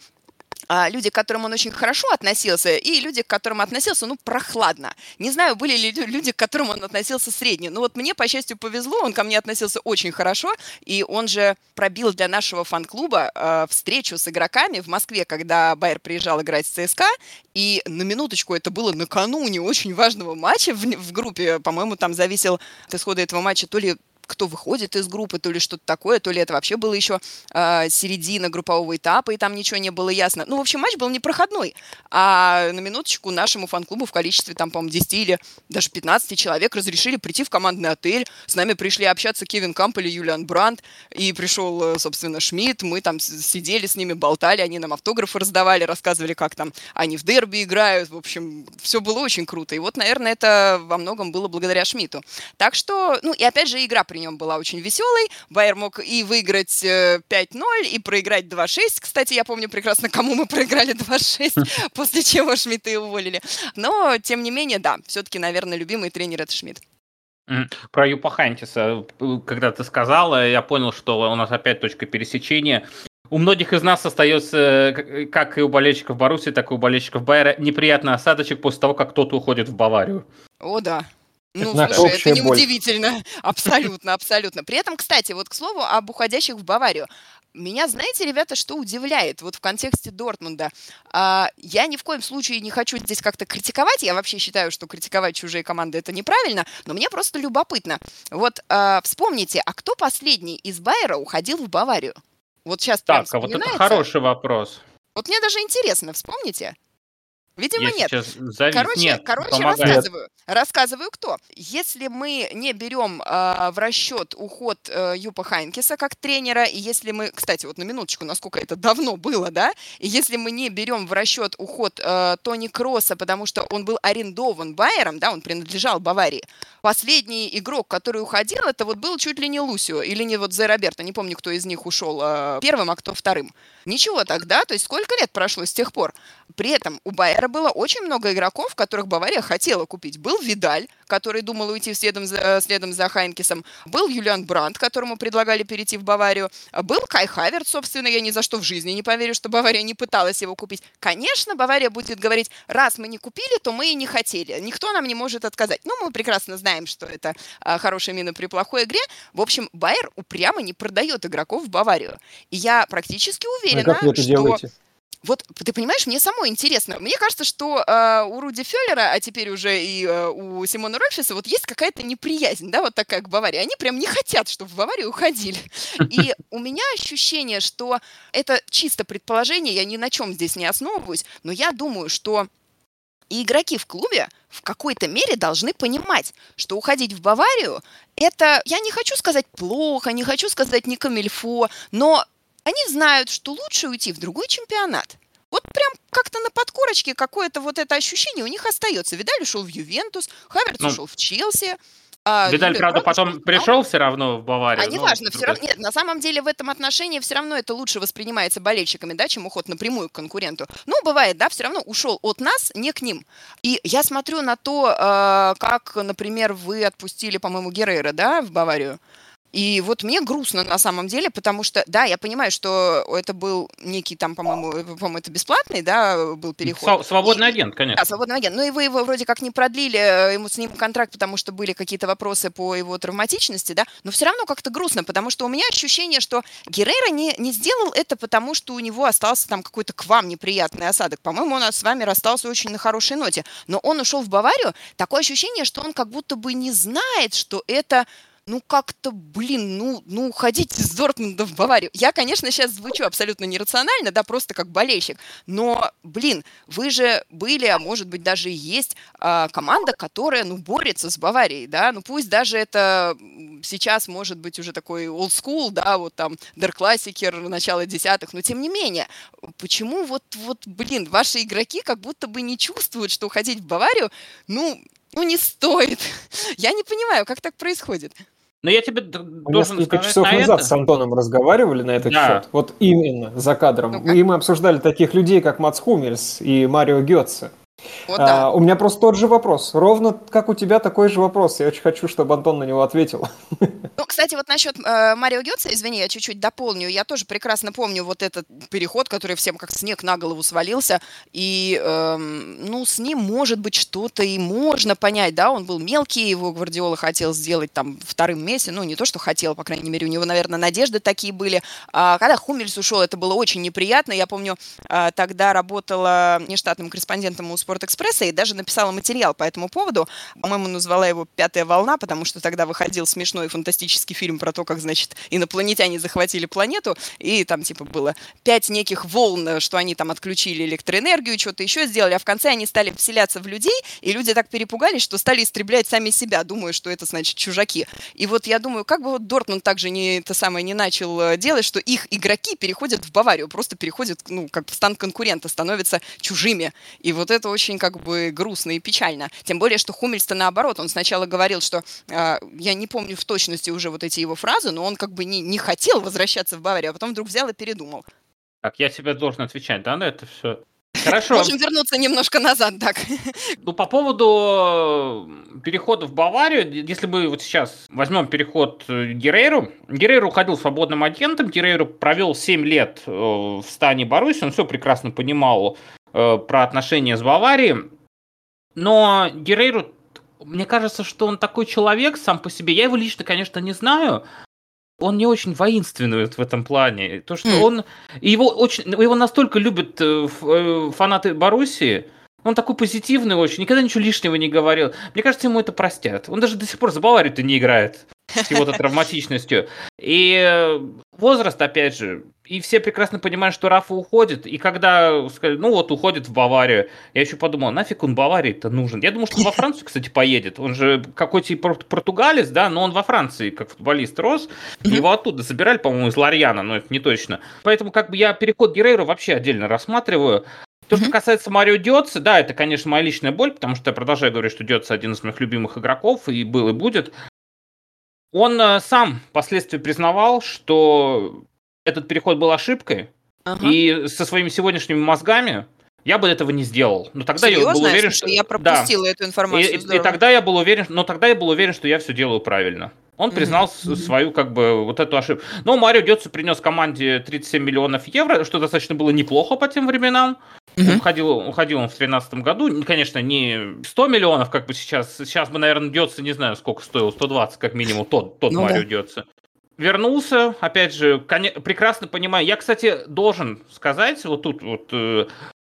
а, люди, к которым он очень хорошо относился, и люди, к которым относился, ну, прохладно. Не знаю, были ли люди, к которым он относился средне. Но вот мне, по счастью, повезло, он ко мне относился очень хорошо, и он же пробил для нашего фан-клуба э, встречу с игроками в Москве, когда Байер приезжал играть с ЦСКА, и на минуточку это было накануне очень важного матча в, в группе, по-моему, там зависел от исхода этого матча то ли кто выходит из группы, то ли что-то такое, то ли это вообще было еще э, середина группового этапа, и там ничего не было ясно. Ну, в общем, матч был непроходной. А на минуточку нашему фан-клубу в количестве, там, по-моему, 10 или даже 15 человек разрешили прийти в командный отель. С нами пришли общаться Кевин Камп или Юлиан Брандт, и пришел, э, собственно, Шмидт. Мы там сидели с ними, болтали, они нам автографы раздавали, рассказывали, как там они в дерби играют. В общем, все было очень круто. И вот, наверное, это во многом было благодаря Шмидту. Так что, ну, и опять же, игра при нем была очень веселой. Байер мог и выиграть 5-0, э, и проиграть 2-6. Кстати, я помню прекрасно, кому мы проиграли 2-6, <laughs> после чего Шмидта и уволили. Но, тем не менее, да, все-таки, наверное, любимый тренер это Шмидт. Про Юпа Хантиса, когда ты сказала, я понял, что у нас опять точка пересечения. У многих из нас остается, как и у болельщиков Баруси, так и у болельщиков Байера, неприятный осадочек после того, как кто-то уходит в Баварию. О, да. Ну, это слушай, это неудивительно. <laughs> Абсолютно, абсолютно. При этом, кстати, вот к слову об уходящих в Баварию. Меня, знаете, ребята, что удивляет вот в контексте Дортмунда? А, я ни в коем случае не хочу здесь как-то критиковать. Я вообще считаю, что критиковать чужие команды это неправильно, но мне просто любопытно. Вот а, вспомните, а кто последний из Байера уходил в Баварию? Вот сейчас так, а вот это хороший вопрос. Вот мне даже интересно, вспомните. Видимо, Я нет. Завис... Короче, нет, короче рассказываю. Рассказываю, кто. Если мы не берем э, в расчет уход э, Юпа Хайнкеса как тренера, и если мы, кстати, вот на минуточку, насколько это давно было, да, и если мы не берем в расчет уход э, Тони Кросса, потому что он был арендован Байером, да, он принадлежал Баварии, последний игрок, который уходил, это вот был чуть ли не Лусио, или не вот Зе Роберто, не помню, кто из них ушел э, первым, а кто вторым. Ничего тогда, то есть сколько лет прошло с тех пор? При этом у Байера было очень много игроков, которых Бавария хотела купить. Был Видаль, который думал уйти следом за, следом за Хайнкисом. Был Юлиан Брандт, которому предлагали перейти в Баварию. Был Кай Хаверт, собственно, я ни за что в жизни не поверю, что Бавария не пыталась его купить. Конечно, Бавария будет говорить, раз мы не купили, то мы и не хотели. Никто нам не может отказать. Ну, мы прекрасно знаем, что это а, хорошая мина при плохой игре. В общем, Байер упрямо не продает игроков в Баварию. И я практически уверена, а как вы это что... Делаете? Вот ты понимаешь, мне самой интересно. Мне кажется, что э, у Руди Феллера, а теперь уже и э, у Симона Рольфиса, вот есть какая-то неприязнь, да, вот такая к Баварии. Они прям не хотят, чтобы в Баварию уходили. И у меня ощущение, что это чисто предположение, я ни на чем здесь не основываюсь, но я думаю, что и игроки в клубе в какой-то мере должны понимать, что уходить в Баварию – это, я не хочу сказать плохо, не хочу сказать не камильфо, но они знают, что лучше уйти в другой чемпионат. Вот прям как-то на подкорочке какое-то вот это ощущение у них остается. Видаль ушел в Ювентус, Хаверц ну, ушел в Челси. А, Видаль, правда, потом пришел все равно в Баварию. А ну, неважно, все равно. Нет, на самом деле в этом отношении все равно это лучше воспринимается болельщиками, да, чем уход напрямую к конкуренту. Ну, бывает, да, все равно ушел от нас, не к ним. И я смотрю на то, э, как, например, вы отпустили, по-моему, Геррера, да, в Баварию. И вот мне грустно на самом деле, потому что, да, я понимаю, что это был некий там, по-моему, э, по-моему, это бесплатный, да, был переход. Свободный и, агент, конечно. Да, свободный агент. Ну и вы его вроде как не продлили, э, ему с ним контракт, потому что были какие-то вопросы по его травматичности, да, но все равно как-то грустно, потому что у меня ощущение, что Геррера не, не сделал это, потому что у него остался там какой-то к вам неприятный осадок. По-моему, он с вами расстался очень на хорошей ноте. Но он ушел в Баварию, такое ощущение, что он как будто бы не знает, что это ну как-то, блин, ну, ну уходите из Дортмунда в Баварию. Я, конечно, сейчас звучу абсолютно нерационально, да, просто как болельщик, но, блин, вы же были, а может быть даже и есть а, команда, которая, ну, борется с Баварией, да, ну пусть даже это сейчас может быть уже такой old school, да, вот там Der Klassiker, начало десятых, но тем не менее, почему вот, вот, блин, ваши игроки как будто бы не чувствуют, что уходить в Баварию, ну, ну не стоит. <laughs> Я не понимаю, как так происходит. Но я тебе должен Несколько сказать часов на назад это. с Антоном разговаривали на этот да. счет. Вот именно за кадром. ну И мы обсуждали таких людей, как Мац Хумельс и Марио Гетце. Вот, да. а, у меня просто тот же вопрос. Ровно как у тебя такой же вопрос. Я очень хочу, чтобы Антон на него ответил. <laughs> Ну, кстати, вот насчет э, Марио Гетца, извини, я чуть-чуть дополню. Я тоже прекрасно помню вот этот переход, который всем как снег на голову свалился. И, э, ну, с ним, может быть, что-то и можно понять, да, он был мелкий, его Гвардиола хотел сделать там вторым месте. Ну, не то, что хотел, по крайней мере, у него, наверное, надежды такие были. А когда Хумельс ушел, это было очень неприятно. Я помню, э, тогда работала нештатным корреспондентом у Спортэкспресса и даже написала материал по этому поводу. По-моему, назвала его «Пятая волна», потому что тогда выходил смешной фантастический фильм про то, как, значит, инопланетяне захватили планету, и там, типа, было пять неких волн, что они там отключили электроэнергию, что-то еще сделали, а в конце они стали вселяться в людей, и люди так перепугались, что стали истреблять сами себя, думая, что это, значит, чужаки. И вот я думаю, как бы вот Дортмунд также не, это самое не начал э, делать, что их игроки переходят в Баварию, просто переходят, ну, как в стан конкурента, становятся чужими. И вот это очень как бы грустно и печально. Тем более, что Хумельста наоборот, он сначала говорил, что э, я не помню в точности уже вот эти его фразы, но он как бы не, не хотел возвращаться в Баварию, а потом вдруг взял и передумал. Так, я тебе должен отвечать, да, на это все? <laughs> Хорошо. Можем вернуться немножко назад, так. <laughs> Ну, по поводу перехода в Баварию, если мы вот сейчас возьмем переход Герейру, Герейру уходил свободным агентом, Герейру провел 7 лет э, в стане Баруси, он все прекрасно понимал, Э, про отношения с Баварией. Но Герейру, мне кажется, что он такой человек сам по себе. Я его лично, конечно, не знаю. Он не очень воинственный в этом плане. То, что mm. он... Его, очень, его настолько любят э, э, фанаты Боруссии, он такой позитивный очень, никогда ничего лишнего не говорил. Мне кажется, ему это простят. Он даже до сих пор за Баварию-то не играет с его-то травматичностью. И возраст, опять же, и все прекрасно понимают, что Рафа уходит, и когда сказали, ну вот уходит в Баварию, я еще подумал, нафиг он Баварии-то нужен? Я думаю, что он во Францию, кстати, поедет. Он же какой-то португалец, да, но он во Франции как футболист рос. Его оттуда забирали, по-моему, из Ларьяна, но это не точно. Поэтому как бы я переход Герейру вообще отдельно рассматриваю. То, что касается Марио Диотса, да, это, конечно, моя личная боль, потому что я продолжаю говорить, что Диотса один из моих любимых игроков, и был, и будет. Он э, сам впоследствии признавал, что этот переход был ошибкой, ага. и со своими сегодняшними мозгами я бы этого не сделал. Но тогда Серьезно? я был уверен, что я пропустила да. эту информацию. И, и, и тогда я был уверен, но тогда я был уверен, что я все делаю правильно. Он признал mm-hmm. свою, как бы, вот эту ошибку. Но Марио Дёцу принес команде 37 миллионов евро, что достаточно было неплохо по тем временам. Mm-hmm. Уходил, уходил он в 2013 году. Конечно, не 100 миллионов, как бы сейчас. Сейчас бы, наверное, Дёцу, не знаю, сколько стоил, 120 как минимум, тот, тот ну, Марио да. Дёцу. вернулся, опять же, прекрасно понимаю. Я, кстати, должен сказать, вот тут вот, э,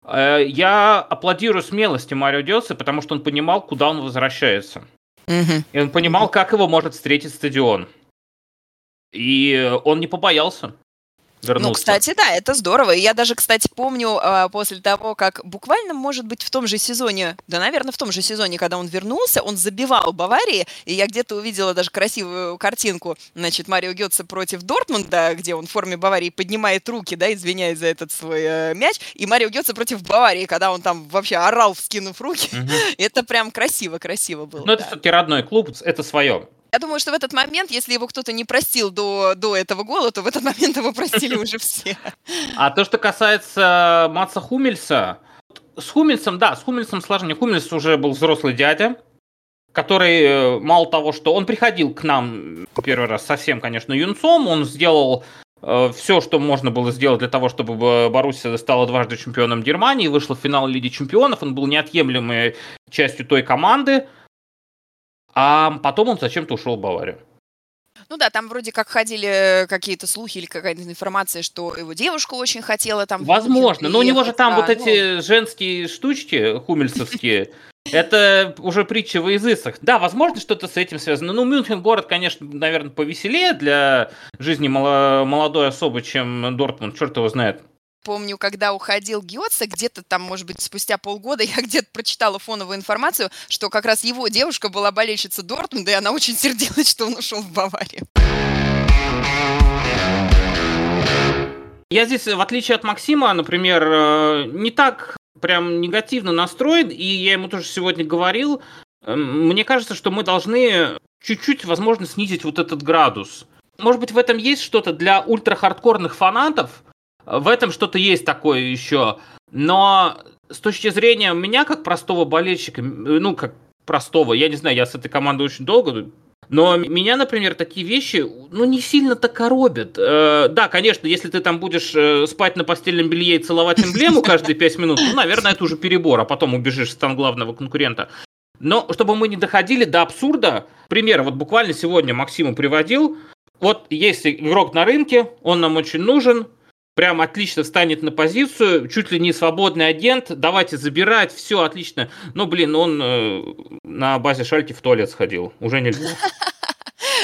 э, я аплодирую смелости Марио Диоса, потому что он понимал, куда он возвращается. Угу. И он понимал, как его может встретить стадион. И он не побоялся вернуться. Ну, кстати, да, это здорово. Я даже, кстати, помню а, после того, как буквально, может быть, в том же сезоне, да, наверное, в том же сезоне, когда он вернулся, он забивал Баварии, и я где-то увидела даже красивую картинку, значит, Марио Гетца против Дортмунда, где он в форме Баварии поднимает руки, да, извиняясь за этот свой э, мяч, и Марио Гетца против Баварии, когда он там вообще орал, вскинув руки. Угу. <laughs> Это прям красиво-красиво было. Ну, да. это все-таки родной клуб, это свое. Я думаю, что в этот момент, если его кто-то не простил до, до этого гола, то в этот момент его простили уже все. А то, что касается Маца Хумельса, с Хумельсом, да, с Хумельсом сложнее. Хумельс уже был взрослый дядя, который, э, мало того, что он приходил к нам первый раз совсем, конечно, юнцом, он сделал э, все, что можно было сделать для того, чтобы Боруссия стала дважды чемпионом Германии, вышла в финал Лиги чемпионов, он был неотъемлемой частью той команды, а потом он зачем-то ушел в Баварию. Ну да, там вроде как ходили какие-то слухи или какая-то информация, что его девушка очень хотела там... Возможно, но у него же там а, вот эти ну... женские штучки хумельсовские, <laughs> это уже притча во языцах. Да, возможно, что-то с этим связано. Ну, Мюнхен город, конечно, наверное, повеселее для жизни молодой особы, чем Дортмунд, черт его знает. Помню, когда уходил Гиотса, где-то там, может быть, спустя полгода, <laughs> я где-то прочитала фоновую информацию, что как раз его девушка была болельщица Дортмунда, и она очень сердилась, что он ушел в Баварию. Я здесь, в отличие от Максима, например, э, не так прям негативно настроен, и я ему тоже сегодня говорил, эм, мне кажется, что мы должны чуть-чуть, возможно, снизить вот этот градус. Может быть, в этом есть что-то для ультрахардкорных фанатов, в этом что-то есть такое еще. Но с точки зрения меня, как простого болельщика, ну, как простого, я не знаю, я с этой командой очень долго, но меня, например, такие вещи, ну, не сильно-то коробят. Э, да, конечно, если ты там будешь э, спать на постельном белье и целовать эмблему <laughs> каждые пять минут, ну, наверное, это уже перебор, а потом убежишь в стан главного конкурента. Но чтобы мы не доходили до абсурда, пример, вот буквально сегодня Максиму приводил, вот есть игрок на рынке, он нам очень нужен, прям отлично встанет на позицию, чуть ли не свободный агент, давайте забирать, все отлично. Но, блин, он э, на базе Шальки в туалет сходил, уже нельзя. <laughs>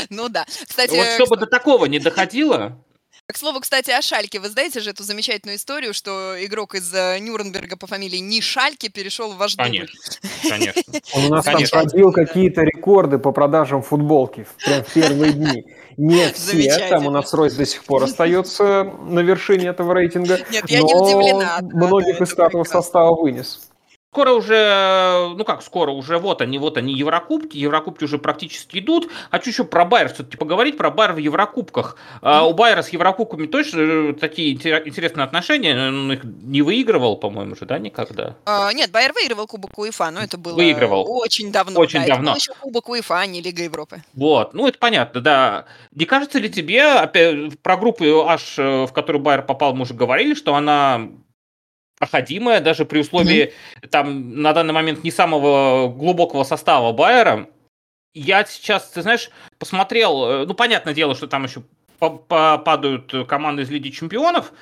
Ну да. Кстати, вот чтобы до такого не доходило, <laughs> к слову, кстати, о Шальке. Вы знаете же эту замечательную историю, что игрок из э, Нюрнберга по фамилии не Шальке перешел в ваш дубль? Конечно, Он у нас там пробил какие-то рекорды по продажам футболки в первые дни. Не <laughs> все, там у нас Ройс до сих пор <laughs> остается на вершине этого рейтинга. Нет, я не удивлена. Многих из стартового состава вынес. Скоро уже, ну как скоро, уже вот они, вот они Еврокубки, Еврокубки уже практически идут. Хочу еще про Байер все-таки поговорить, про Байер в Еврокубках. Mm-hmm. у Байера с Еврокубками точно э, такие интересные отношения, он их не выигрывал, по-моему же, да, никогда? А, нет, Байер выигрывал Кубок УЕФА, но это было выигрывал. очень давно. Очень да, давно. Это был еще Кубок УЕФА, а не Лига Европы. Вот, ну это понятно, да. Не кажется ли тебе, опять, про группу аж, в которую Байер попал, мы уже говорили, что она проходимая, даже при условии mm-hmm. там на данный момент не самого глубокого состава Байера. Я сейчас, ты знаешь, посмотрел, э, ну, понятное дело, что там еще падают команды из Лиги Чемпионов,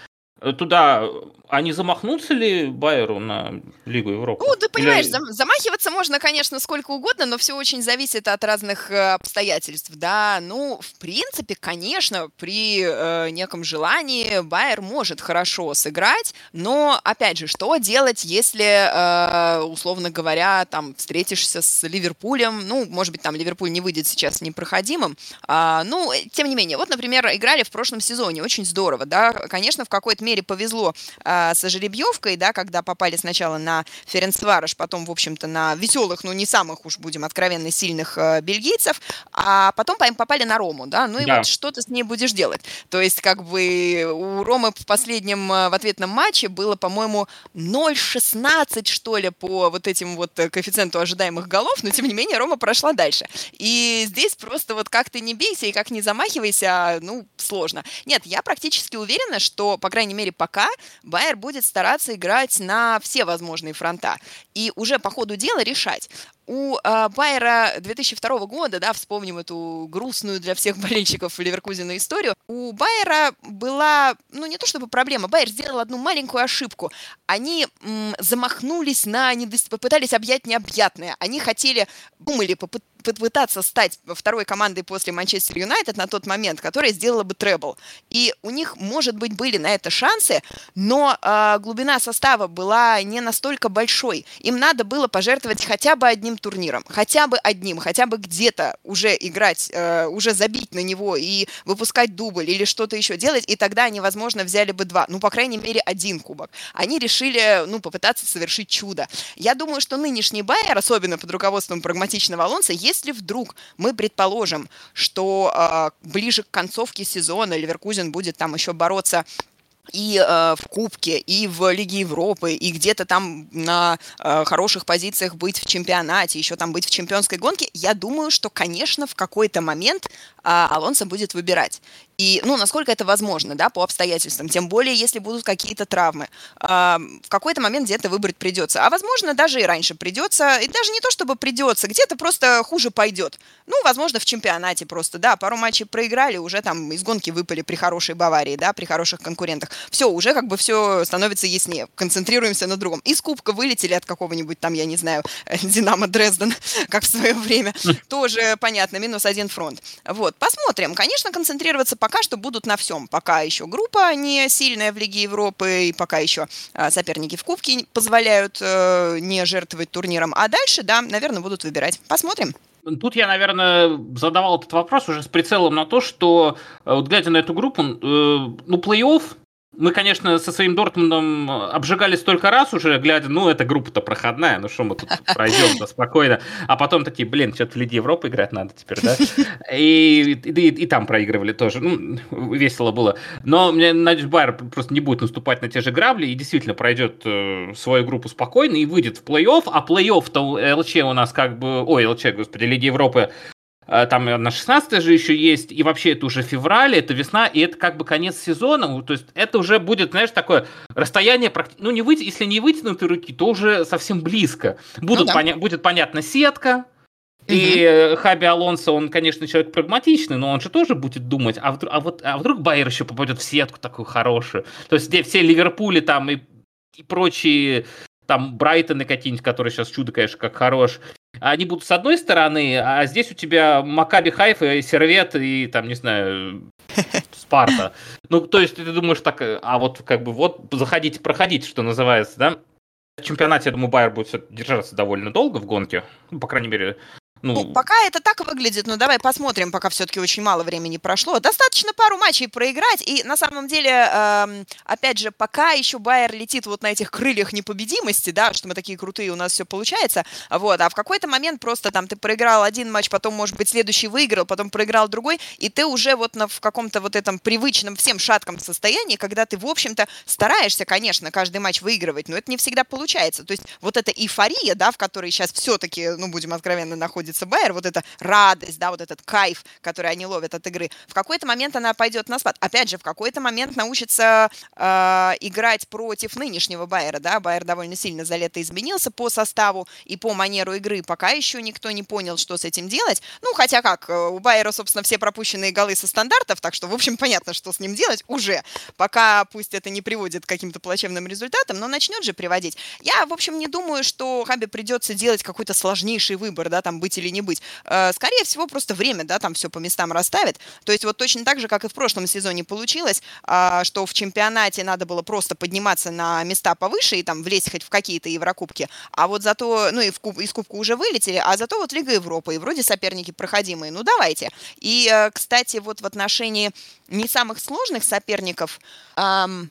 туда, а не замахнуться ли Байеру на Лигу Европы? Ну, ты понимаешь, Или... замахиваться можно, конечно, сколько угодно, но все очень зависит от разных э, обстоятельств, да. Ну, в принципе, конечно, при э, неком желании Байер может хорошо сыграть, но, опять же, что делать, если, э, условно говоря, там, встретишься с Ливерпулем, ну, может быть, там Ливерпуль не выйдет сейчас непроходимым, а, ну, тем не менее, вот, например, играли в прошлом сезоне, очень здорово, да, конечно, в какой-то мере повезло а, с жеребьевкой, да, когда попали сначала на Ференцварыш, потом, в общем-то, на веселых, но не самых уж, будем откровенно, сильных а, бельгийцев, а потом попали на Рому, да, ну и да. вот что ты с ней будешь делать? То есть, как бы, у Ромы в последнем, а, в ответном матче было, по-моему, 0,16, что ли, по вот этим вот коэффициенту ожидаемых голов, но, тем не менее, Рома прошла дальше. И здесь просто вот как ты не бейся и как не замахивайся, ну, сложно. Нет, я практически уверена, что, по крайней мере, пока Байер будет стараться играть на все возможные фронта. И уже по ходу дела решать, у э, Байера 2002 года, да, вспомним эту грустную для всех болельщиков Ливеркузина историю, у Байера была, ну не то чтобы проблема, Байер сделал одну маленькую ошибку. Они м, замахнулись на, попытались объять необъятное. Они хотели, думали, попытаться попытаться стать второй командой после Манчестер Юнайтед на тот момент, которая сделала бы требл. И у них, может быть, были на это шансы, но э, глубина состава была не настолько большой. Им надо было пожертвовать хотя бы одним турниром, хотя бы одним, хотя бы где-то уже играть, э, уже забить на него и выпускать дубль или что-то еще делать, и тогда они, возможно, взяли бы два, ну, по крайней мере, один кубок. Они решили, ну, попытаться совершить чудо. Я думаю, что нынешний Байер, особенно под руководством прагматичного Алонса, если вдруг мы предположим, что э, ближе к концовке сезона Ливеркузен будет там еще бороться и э, в Кубке, и в Лиге Европы, и где-то там на э, хороших позициях быть в чемпионате, еще там быть в чемпионской гонке, я думаю, что, конечно, в какой-то момент э, Алонсо будет выбирать. И, ну, насколько это возможно, да, по обстоятельствам, тем более, если будут какие-то травмы. Э, в какой-то момент где-то выбрать придется. А, возможно, даже и раньше придется, и даже не то, чтобы придется, где-то просто хуже пойдет. Ну, возможно, в чемпионате просто, да, пару матчей проиграли, уже там из гонки выпали при хорошей Баварии, да, при хороших конкурентах. Все, уже как бы все становится яснее. Концентрируемся на другом. Из Кубка вылетели от какого-нибудь там, я не знаю, <laughs> Динамо Дрезден, <laughs> как в свое время. Тоже понятно, минус один фронт. Вот, посмотрим. Конечно, концентрироваться пока что будут на всем. Пока еще группа не сильная в Лиге Европы, и пока еще а, соперники в Кубке позволяют э, не жертвовать турниром. А дальше, да, наверное, будут выбирать. Посмотрим. Тут я, наверное, задавал этот вопрос уже с прицелом на то, что, э, вот глядя на эту группу, э, ну, плей-офф мы, конечно, со своим Дортмундом обжигали столько раз уже, глядя, ну, эта группа-то проходная, ну что мы тут <laughs> пройдем-то спокойно. А потом такие, блин, что-то в Лиге Европы играть надо теперь, да? <laughs> И, и, и, и там проигрывали тоже. Ну, весело было. Но мне, надеюсь, Байер просто не будет наступать на те же грабли и действительно пройдет э, свою группу спокойно и выйдет в плей-офф. А плей-офф-то ЛЧ у нас как бы... Ой, ЛЧ, господи, Лиги Европы там на 16 же еще есть, и вообще это уже февраль, это весна, и это как бы конец сезона, то есть это уже будет, знаешь, такое расстояние, ну не выйти, если не вытянутые руки, то уже совсем близко. Будут ну, да. поня- будет понятна сетка, и угу. Хаби Алонсо, он, конечно, человек прагматичный, но он же тоже будет думать, а вдруг, а вот, а вдруг Байер еще попадет в сетку такую хорошую. То есть где все Ливерпули там и, и прочие там Брайтоны какие-нибудь, которые сейчас чудо, конечно, как хорош, они будут с одной стороны, а здесь у тебя Макаби Хайфа, Сервет и там, не знаю, <laughs> Спарта. Ну, то есть ты думаешь так, а вот как бы вот заходите, проходите, что называется, да? В чемпионате, я думаю, Байер будет держаться довольно долго в гонке. Ну, по крайней мере, ну, ну, пока это так выглядит, но давай посмотрим, пока все-таки очень мало времени прошло. Достаточно пару матчей проиграть, и на самом деле, э, опять же, пока еще Байер летит вот на этих крыльях непобедимости, да, что мы такие крутые, у нас все получается, вот, а в какой-то момент просто там ты проиграл один матч, потом, может быть, следующий выиграл, потом проиграл другой, и ты уже вот на, в каком-то вот этом привычном всем шатком состоянии, когда ты, в общем-то, стараешься, конечно, каждый матч выигрывать, но это не всегда получается. То есть вот эта эйфория, да, в которой сейчас все-таки, ну, будем откровенно, находится находится Байер, вот эта радость, да, вот этот кайф, который они ловят от игры, в какой-то момент она пойдет на спад. Опять же, в какой-то момент научится э, играть против нынешнего Байера, да, Байер довольно сильно за лето изменился по составу и по манеру игры, пока еще никто не понял, что с этим делать. Ну, хотя как, э, у Байера, собственно, все пропущенные голы со стандартов, так что, в общем, понятно, что с ним делать уже, пока пусть это не приводит к каким-то плачевным результатам, но начнет же приводить. Я, в общем, не думаю, что Хаби придется делать какой-то сложнейший выбор, да, там быть или не быть. Э, скорее всего, просто время, да, там все по местам расставит. То есть вот точно так же, как и в прошлом сезоне получилось, а, что в чемпионате надо было просто подниматься на места повыше и там влезть хоть в какие-то Еврокубки, а вот зато, ну и в куб, из Кубка уже вылетели, а зато вот Лига Европы, и вроде соперники проходимые, ну давайте. И, э, кстати, вот в отношении не самых сложных соперников, эм,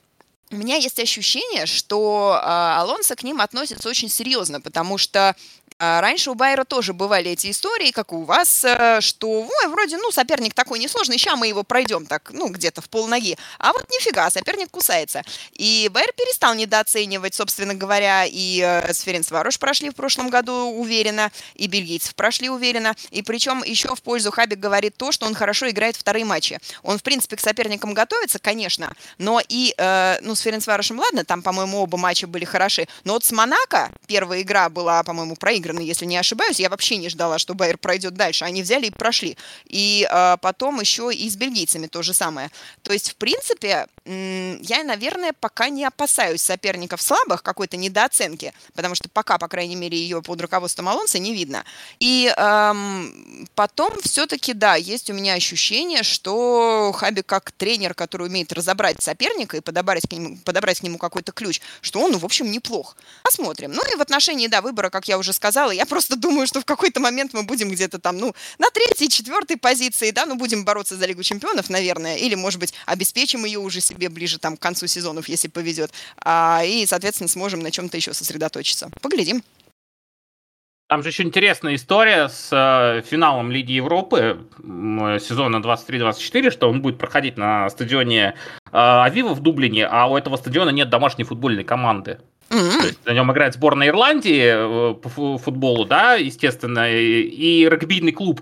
у меня есть ощущение, что э, Алонсо к ним относится очень серьезно, потому что а раньше у Байера тоже бывали эти истории, как у вас, э, что, ой, вроде, ну, соперник такой несложный, сейчас мы его пройдем так, ну, где-то в полноги. А вот нифига, соперник кусается. И Байер перестал недооценивать, собственно говоря, и э, с Ференцварош прошли в прошлом году уверенно, и бельгийцев прошли уверенно. И причем еще в пользу Хабик говорит то, что он хорошо играет вторые матчи. Он, в принципе, к соперникам готовится, конечно, но и, э, ну, с Ференцварошем, ладно, там, по-моему, оба матча были хороши, но вот с Монако первая игра была, по-моему, проиграна, если не ошибаюсь, я вообще не ждала, что Байер пройдет дальше, они взяли и прошли. И э, потом еще и с бельгийцами то же самое. То есть, в принципе, я, наверное, пока не опасаюсь соперников слабых, какой-то недооценки, потому что пока, по крайней мере, ее под руководством Алонса не видно. И эм, потом все-таки, да, есть у меня ощущение, что Хаби как тренер, который умеет разобрать соперника и подобрать к нему, подобрать к нему какой-то ключ, что он, ну, в общем, неплох. Посмотрим. Ну и в отношении, да, выбора, как я уже сказала, я просто <laughs> думаю, что в какой-то момент мы будем где-то там, ну, на третьей, четвертой позиции, да, ну, будем бороться за Лигу чемпионов, наверное, или, может быть, обеспечим ее уже себе ближе там к концу сезонов, если повезет, а, и, соответственно, сможем на чем-то еще сосредоточиться. Поглядим. Там же еще интересная история с э, финалом Лиги Европы э, сезона 23-24, что он будет проходить на стадионе э, Авива в Дублине, а у этого стадиона нет домашней футбольной команды. Mm-hmm. То есть на нем играет сборная Ирландии э, по футболу, да, естественно, и, и регбийный клуб.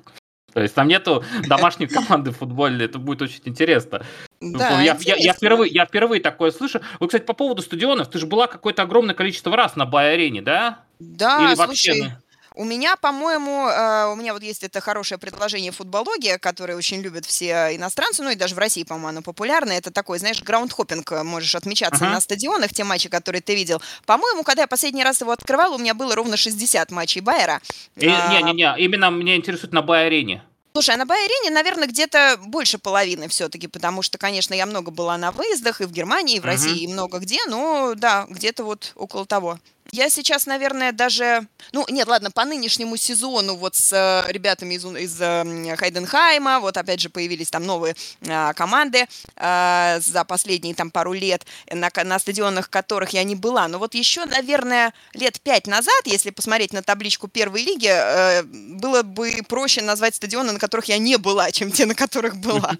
То есть там нету <laughs> домашней команды футбольной, это будет очень интересно. Да, я, я, я, впервые, я впервые такое слышу. Вот, кстати, по поводу стадионов, ты же была какое-то огромное количество раз на Бай-арене, да? Да, Или слушай, вообще... У меня, по-моему, э, у меня вот есть это хорошее предложение футбология, которое очень любят все иностранцы, ну и даже в России, по-моему, оно популярное. Это такой, знаешь, граунд-хоппинг, э, можешь отмечаться uh-huh. на стадионах, те матчи, которые ты видел. По-моему, когда я последний раз его открывала, у меня было ровно 60 матчей Байера. Не-не-не, а... именно меня интересует на Бай-арене. Слушай, а на Бай-арене, наверное, где-то больше половины все-таки, потому что, конечно, я много была на выездах и в Германии, и в России, uh-huh. и много где, но да, где-то вот около того. Я сейчас, наверное, даже... Ну, нет, ладно, по нынешнему сезону вот с э, ребятами из, из э, Хайденхайма, вот опять же появились там новые э, команды э, за последние там пару лет, на, на стадионах которых я не была. Но вот еще, наверное, лет пять назад, если посмотреть на табличку первой лиги, э, было бы проще назвать стадионы, на которых я не была, чем те, на которых была.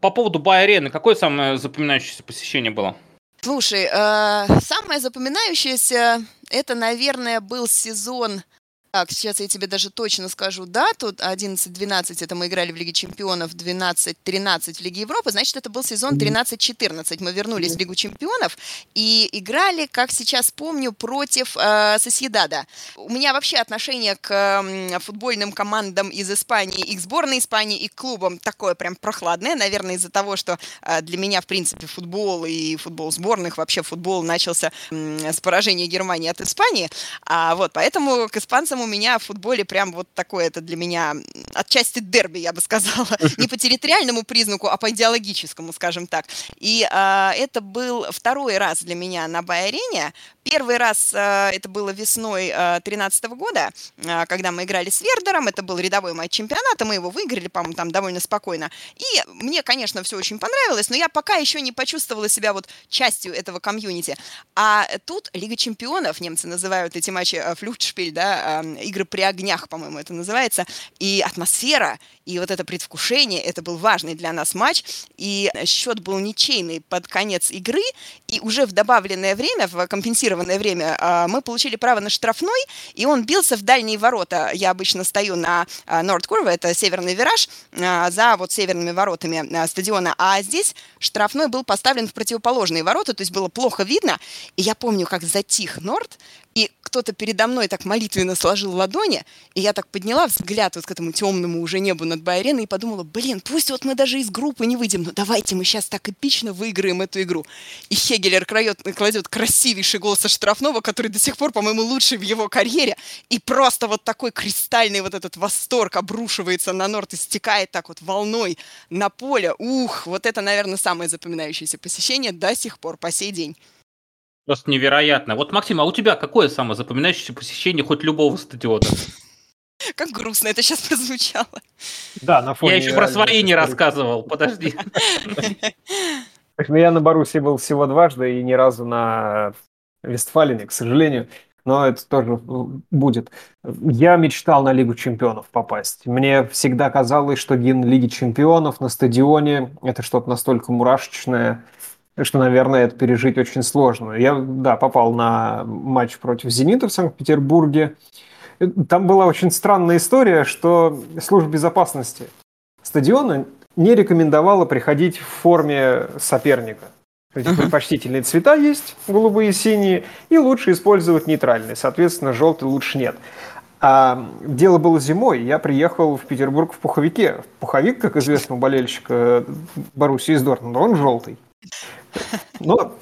По поводу Бай-арены, какое самое запоминающееся посещение было? Слушай, э, самое запоминающееся, это, наверное, был сезон так, сейчас я тебе даже точно скажу дату. 11-12 это мы играли в Лиге Чемпионов, 12-13 в Лиге Европы. Значит, это был сезон 13-14. Мы вернулись в Лигу Чемпионов и играли, как сейчас помню, против э, Соседада. У меня вообще отношение к э, футбольным командам из Испании, и к сборной Испании, и к клубам такое прям прохладное. Наверное, из-за того, что э, для меня, в принципе, футбол и футбол сборных, вообще футбол начался э, с поражения Германии от Испании. А вот, поэтому к испанцам у меня в футболе прям вот такое, это для меня отчасти дерби, я бы сказала. <laughs> Не по территориальному признаку, а по идеологическому, скажем так. И а, это был второй раз для меня на Бай-арене. Первый раз а, это было весной 2013 а, года, а, когда мы играли с Вердером. Это был рядовой матч чемпионата, мы его выиграли, по-моему, там довольно спокойно. И мне, конечно, все очень понравилось, но я пока еще не почувствовала себя вот частью этого комьюнити. А тут Лига чемпионов, немцы называют эти матчи флюктшпиль, да, игры при огнях, по-моему, это называется. И атмосфера, и вот это предвкушение, это был важный для нас матч. И счет был ничейный под конец игры. И уже в добавленное время, в компенсированное время, а, мы получили право на штрафной, и он бился в дальние ворота. Я обычно стою на Норд Курва, это северный вираж, а, за вот северными воротами а, стадиона. А здесь штрафной был поставлен в противоположные ворота, то есть было плохо видно. И я помню, как затих Норд, и кто-то передо мной так молитвенно сложил ладони, и я так подняла взгляд вот к этому темному уже небу над Байреной и подумала, блин, пусть вот мы даже из группы не выйдем, но давайте мы сейчас так эпично выиграем эту игру. И Хегелер кладет, кладет красивейший гол со штрафного, который до сих пор, по-моему, лучший в его карьере, и просто вот такой кристальный вот этот восторг обрушивается на Норт и стекает так вот волной на поле. Ух, вот это, наверное, самое запоминающееся посещение до сих пор, по сей день. Просто невероятно. Вот, Максим, а у тебя какое самое запоминающееся посещение хоть любого стадиона? Как грустно это сейчас прозвучало. Да, на фоне... Я еще про свои не рассказывал, подожди. <laughs> Я на Баруси был всего дважды и ни разу на Вестфалине, к сожалению. Но это тоже будет. Я мечтал на Лигу чемпионов попасть. Мне всегда казалось, что гимн Лиги чемпионов на стадионе – это что-то настолько мурашечное, что, наверное, это пережить очень сложно. Я, да, попал на матч против «Зенита» в Санкт-Петербурге. Там была очень странная история, что служба безопасности стадиона не рекомендовала приходить в форме соперника. Эти предпочтительные цвета есть, голубые и синие, и лучше использовать нейтральные. Соответственно, желтый лучше нет. А дело было зимой, я приехал в Петербург в пуховике. Пуховик, как известно, у болельщика Боруссии из Дортмунда, он желтый. Но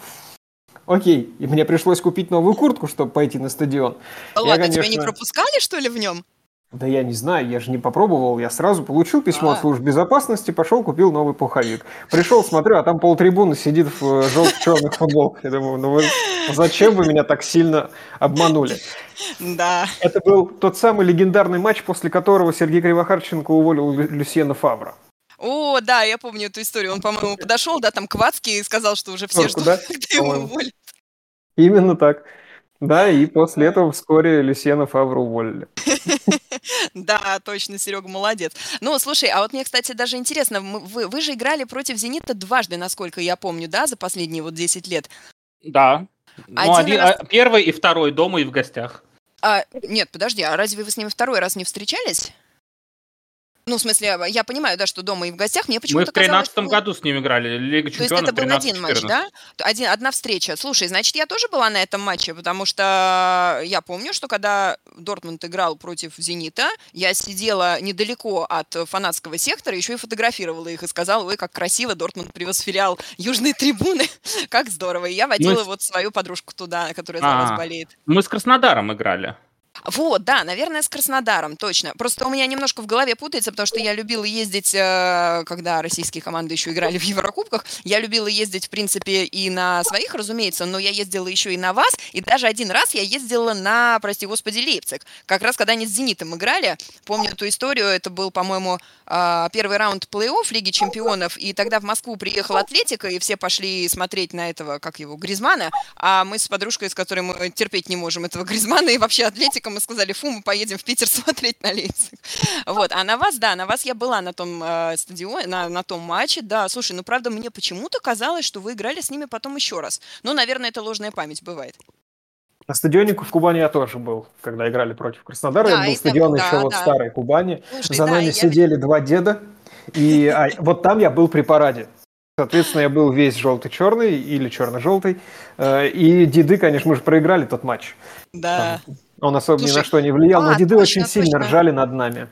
окей, и мне пришлось купить новую куртку, чтобы пойти на стадион. Ладно, я, конечно... тебя не пропускали, что ли, в нем? Да я не знаю, я же не попробовал. Я сразу получил письмо а. от службы безопасности, пошел, купил новый пуховик. Пришел, смотрю, а там полтрибуны сидит в э, желто-черных футболках. Я думаю, ну вы, зачем вы меня так сильно обманули? Да. Это был тот самый легендарный матч, после которого Сергей Кривохарченко уволил Люсьена Фавра. О, да, я помню эту историю. Он, по-моему, подошел, да, там к Вацке и сказал, что уже все ждут, да? <laughs> когда его уволят. Именно так. Да, и после этого вскоре Люсьена Фавра уволили. <laughs> Да, точно, Серега молодец. Ну, слушай, а вот мне, кстати, даже интересно, вы, вы же играли против «Зенита» дважды, насколько я помню, да, за последние вот 10 лет? Да. Ну, один, раз... Первый и второй дома и в гостях. А, нет, подожди, а разве вы с ним второй раз не встречались? Ну, в смысле, я понимаю, да, что дома и в гостях. Мне почему-то Мы в 13 казалось, году с ними играли, Лига Чемпионов. То есть это был один матч, да? Один, одна встреча. Слушай, значит, я тоже была на этом матче, потому что я помню, что когда Дортмунд играл против «Зенита», я сидела недалеко от фанатского сектора, еще и фотографировала их и сказала, ой, как красиво Дортмунд привез филиал Южной трибуны, <laughs> как здорово. И я водила Мы... вот свою подружку туда, которая за вас а, болеет. Мы с Краснодаром играли. Вот, да, наверное, с Краснодаром, точно. Просто у меня немножко в голове путается, потому что я любила ездить, э, когда российские команды еще играли в Еврокубках, я любила ездить, в принципе, и на своих, разумеется, но я ездила еще и на вас, и даже один раз я ездила на, прости господи, Лейпциг. Как раз, когда они с «Зенитом» играли, помню эту историю, это был, по-моему, э, первый раунд плей-офф Лиги Чемпионов, и тогда в Москву приехал Атлетика, и все пошли смотреть на этого, как его, Гризмана, а мы с подружкой, с которой мы терпеть не можем этого Гризмана, и вообще Атлетика мы сказали, фу, мы поедем в Питер <laughs> смотреть на Лейпциг. Вот, а на вас, да, на вас я была на том э, стадионе, на, на том матче, да, слушай, ну, правда, мне почему-то казалось, что вы играли с ними потом еще раз. Ну, наверное, это ложная память бывает. На стадионе в Кубани я тоже был, когда играли против Краснодара. Да, это был стадион да, еще да. вот старой Кубани. Слушай, За да, нами я... сидели два деда. И а, вот там я был при параде. Соответственно, я был весь желтый-черный или черно-желтый. Э, и деды, конечно, мы же проиграли тот матч. Да. Там, он особо Слушай, ни на что не влиял, а, но деды точно, очень сильно ржали над нами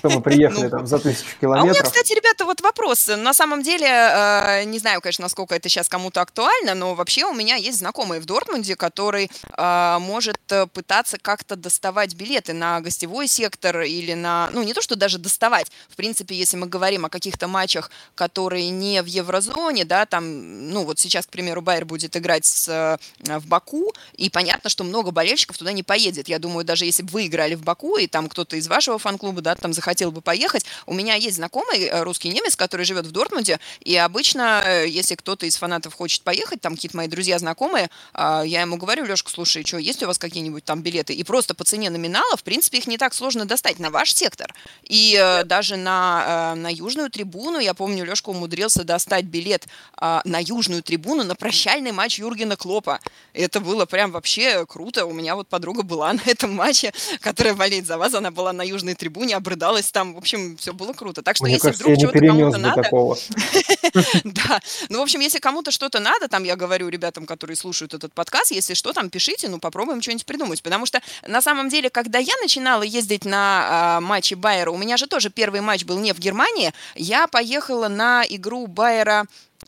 что мы приехали ну, там за тысячу километров. А у меня, кстати, ребята, вот вопрос. На самом деле, э, не знаю, конечно, насколько это сейчас кому-то актуально, но вообще у меня есть знакомый в Дортмунде, который э, может э, пытаться как-то доставать билеты на гостевой сектор или на... Ну, не то, что даже доставать. В принципе, если мы говорим о каких-то матчах, которые не в еврозоне, да, там, ну, вот сейчас, к примеру, Байер будет играть с, в Баку, и понятно, что много болельщиков туда не поедет. Я думаю, даже если бы вы играли в Баку, и там кто-то из вашего фан-клуба, да, там там захотел бы поехать. У меня есть знакомый э, русский немец, который живет в Дортмунде, и обычно, э, если кто-то из фанатов хочет поехать, там какие-то мои друзья, знакомые, а, я ему говорю, Лешка, слушай, что, есть у вас какие-нибудь там билеты? И просто по цене номинала, в принципе, их не так сложно достать на ваш сектор. И э, даже на, на южную трибуну, я помню, Лешка умудрился достать билет а, на южную трибуну на прощальный матч Юргена Клопа. Это было прям вообще круто. У меня вот подруга была <laughs> на этом матче, которая болеет за вас, она была на южной трибуне, обрыдала рыдалось там. В общем, все было круто. Так что Мне если кажется, вдруг чего-то кому-то надо... <laughs> Да. Ну, в общем, если кому-то что-то надо, там я говорю ребятам, которые слушают этот подкаст, если что, там пишите, ну, попробуем что-нибудь придумать. Потому что, на самом деле, когда я начинала ездить на а, матчи Байера, у меня же тоже первый матч был не в Германии, я поехала на игру Байера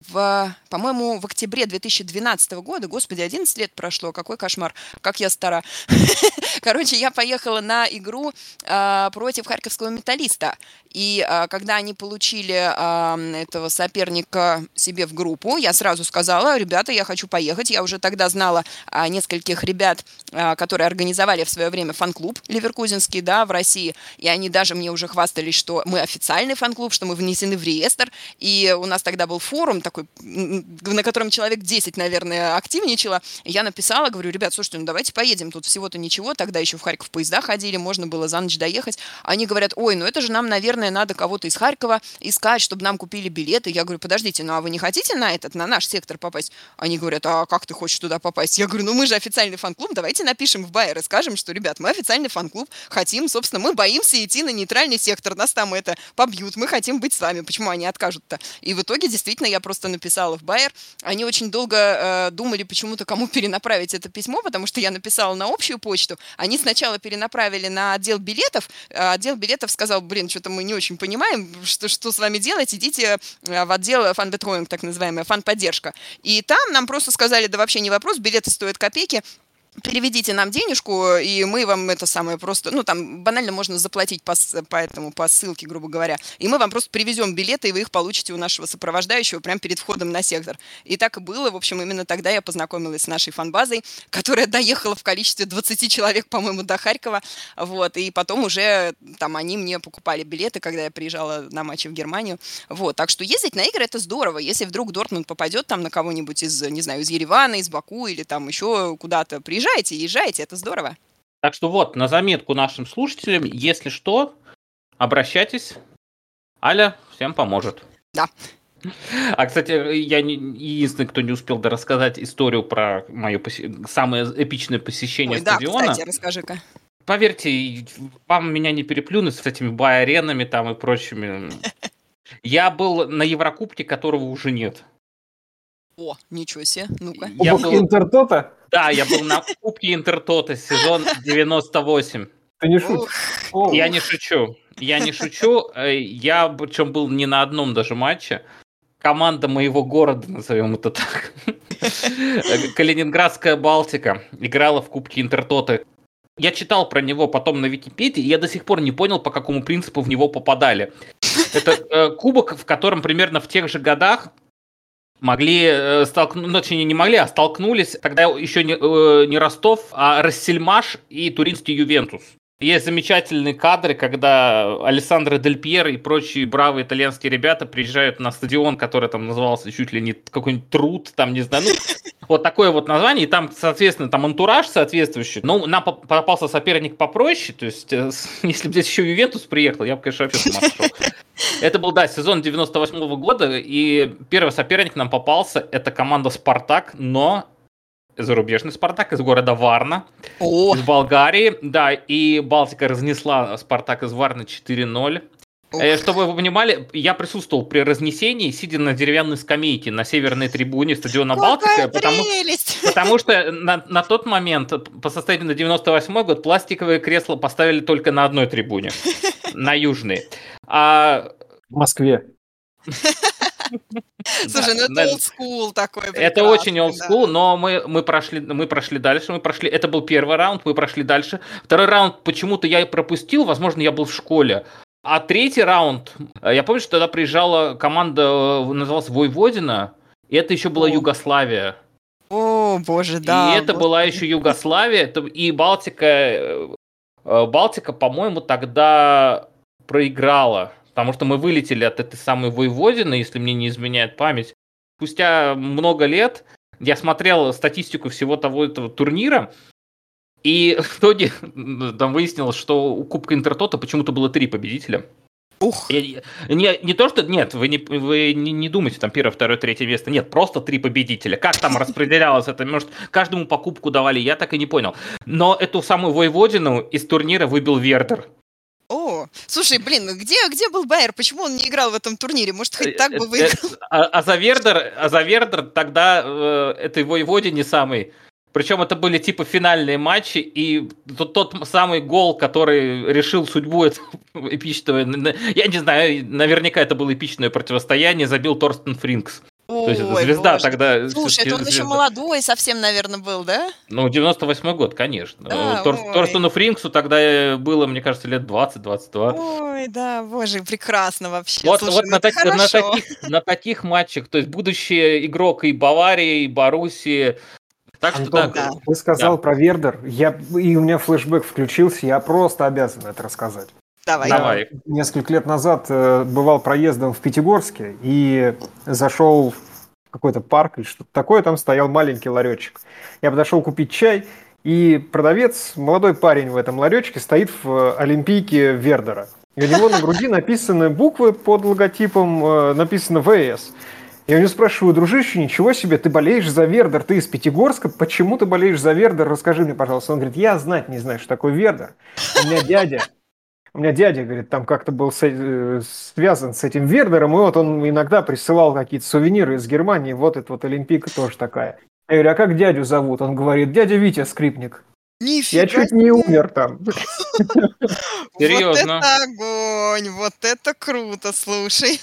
в, по-моему, в октябре 2012 года, господи, 11 лет прошло, какой кошмар, как я стара. <laughs> Короче, я поехала на игру э, против харьковского металлиста. И э, когда они получили э, этого соперника себе в группу, я сразу сказала, ребята, я хочу поехать. Я уже тогда знала нескольких ребят, э, которые организовали в свое время фан-клуб Ливеркузинский, да, в России. И они даже мне уже хвастались, что мы официальный фан-клуб, что мы внесены в реестр. И у нас тогда был форум такой, на котором человек 10, наверное, активничало. Я написала, говорю, ребят, слушайте, ну давайте поедем, тут всего-то ничего. Тогда еще в Харьков поезда ходили, можно было за ночь доехать. Они говорят, ой, ну это же нам, наверное, наверное, надо кого-то из Харькова искать, чтобы нам купили билеты. Я говорю, подождите, ну а вы не хотите на этот, на наш сектор попасть? Они говорят, а как ты хочешь туда попасть? Я говорю, ну мы же официальный фан-клуб, давайте напишем в Байер и скажем, что, ребят, мы официальный фан-клуб, хотим, собственно, мы боимся идти на нейтральный сектор, нас там это побьют, мы хотим быть с вами, почему они откажут-то? И в итоге, действительно, я просто написала в Байер. Они очень долго э, думали почему-то, кому перенаправить это письмо, потому что я написала на общую почту. Они сначала перенаправили на отдел билетов. А отдел билетов сказал, блин, что-то мы не очень понимаем, что, что с вами делать, идите э, в отдел Fanbetreuung, так называемая, фан-поддержка. И там нам просто сказали, да вообще не вопрос, билеты стоят копейки, переведите нам денежку, и мы вам это самое просто, ну, там банально можно заплатить по, по этому, по ссылке, грубо говоря, и мы вам просто привезем билеты, и вы их получите у нашего сопровождающего прямо перед входом на сектор. И так и было, в общем, именно тогда я познакомилась с нашей фанбазой, которая доехала в количестве 20 человек, по-моему, до Харькова, вот, и потом уже там они мне покупали билеты, когда я приезжала на матчи в Германию, вот, так что ездить на игры это здорово, если вдруг Дортмунд попадет там на кого-нибудь из, не знаю, из Еревана, из Баку или там еще куда-то, приезжать Езжайте, езжайте, это здорово. Так что вот, на заметку нашим слушателям, если что, обращайтесь. Аля всем поможет. Да. А, кстати, я не, единственный, кто не успел рассказать историю про мое поси... самое эпичное посещение Ой, стадиона. Да, кстати, расскажи-ка. Поверьте, вам меня не переплюнут с этими бай-аренами там и прочими. <laughs> Я был на Еврокубке, которого уже нет. О, ничего себе, ну-ка. Я был... Интертота? Да, я был на Кубке Интертота, сезон <laughs> 98. Ты не шутишь? Я не шучу. Я не шучу. Э, я, причем, был не на одном даже матче. Команда моего города, назовем это так. <laughs> Калининградская Балтика играла в Кубке Интертота. Я читал про него потом на Википедии, и я до сих пор не понял, по какому принципу в него попадали. Это э, кубок, в котором примерно в тех же годах могли э, столкнуться, ну, точнее, не могли, а столкнулись тогда еще не, э, не Ростов, а Рассельмаш и Туринский Ювентус. Есть замечательные кадры, когда Александро Дель Пьер и прочие бравые итальянские ребята приезжают на стадион, который там назывался чуть ли не какой-нибудь труд, там, не знаю, ну, <laughs> вот такое вот название, и там, соответственно, там антураж соответствующий. Ну, нам попался соперник попроще, то есть, э, <laughs> если бы здесь еще Ювентус приехал, я бы, конечно, вообще с ума сошел. Это был, да, сезон 98 -го года, и первый соперник нам попался, это команда «Спартак», но зарубежный Спартак из города Варна, О! из Болгарии. Да, и Балтика разнесла Спартак из Варны 4-0. Ух. Э, чтобы вы понимали, я присутствовал при разнесении, сидя на деревянной скамейке на северной трибуне стадиона Какая Балтика, потому, <laughs> потому что на, на тот момент, по состоянию на 98 год, пластиковые кресла поставили только на одной трибуне, <laughs> на южной. А... В Москве. <laughs> Слушай, ну это олдскул такой. Это очень олдскул, но мы, мы, прошли, мы прошли дальше. Мы прошли. Это был первый раунд, мы прошли дальше. Второй раунд почему-то я пропустил, возможно, я был в школе. А третий раунд, э, я помню, что тогда приезжала команда, э, называлась Войводина, и это еще была О. Югославия. О, боже, да. И это была еще Югославия, и Балтика, э, Балтика, по-моему, тогда проиграла Потому что мы вылетели от этой самой Войводины, если мне не изменяет память. Спустя много лет я смотрел статистику всего того этого турнира, и <laughs> в итоге там выяснилось, что у Кубка Интертота почему-то было три победителя. Ух. не, не то, что... Нет, вы, не, вы не, не думайте, там первое, второе, третье место. Нет, просто три победителя. Как там распределялось это? Может, каждому покупку давали, я так и не понял. Но эту самую Войводину из турнира выбил Вердер. О, слушай, блин, где, где был Байер? Почему он не играл в этом турнире? Может, хоть так бы э, выиграл? А, а за Вердер, а за Вердер тогда э, этой воеводе не самый. Причем это были типа финальные матчи, и тот, тот самый гол, который решил судьбу этого <laughs> эпичного, я не знаю, наверняка это было эпичное противостояние, забил Торстен Фринкс. То есть это звезда боже. тогда. Слушай, это он звезда. еще молодой совсем, наверное, был, да? Ну, 98 год, конечно. Да, Тор, Торстену Фринксу тогда было, мне кажется, лет 20-22. Ой, да, боже, прекрасно вообще. Вот, Слушай, вот ну на, так, на, таких, на таких матчах, то есть будущий игрок и Баварии, и Боруссии, так что Антон, да. ты сказал да. про Вердер, я, и у меня флешбэк включился, я просто обязан это рассказать. Давай. Давай. Несколько лет назад э, бывал проездом в Пятигорске и зашел в какой-то парк или что-то такое, там стоял маленький ларечек. Я подошел купить чай, и продавец, молодой парень в этом ларечке, стоит в Олимпийке Вердера. И у него на груди <laughs> написаны буквы под логотипом, э, написано ВС. Я у него спрашиваю, дружище, ничего себе, ты болеешь за Вердер, ты из Пятигорска, почему ты болеешь за Вердер, расскажи мне, пожалуйста. Он говорит, я знать не знаю, что такое Вердер. У меня дядя У меня дядя, говорит, там как-то был э, связан с этим Вернером, и вот он иногда присылал какие-то сувениры из Германии, вот эта вот Олимпийка тоже такая. Я говорю, а как дядю зовут? Он говорит, дядя Витя Скрипник. Нифига Я чуть не умер там. Серьезно? <laughs> Вот это огонь, вот это круто, слушай.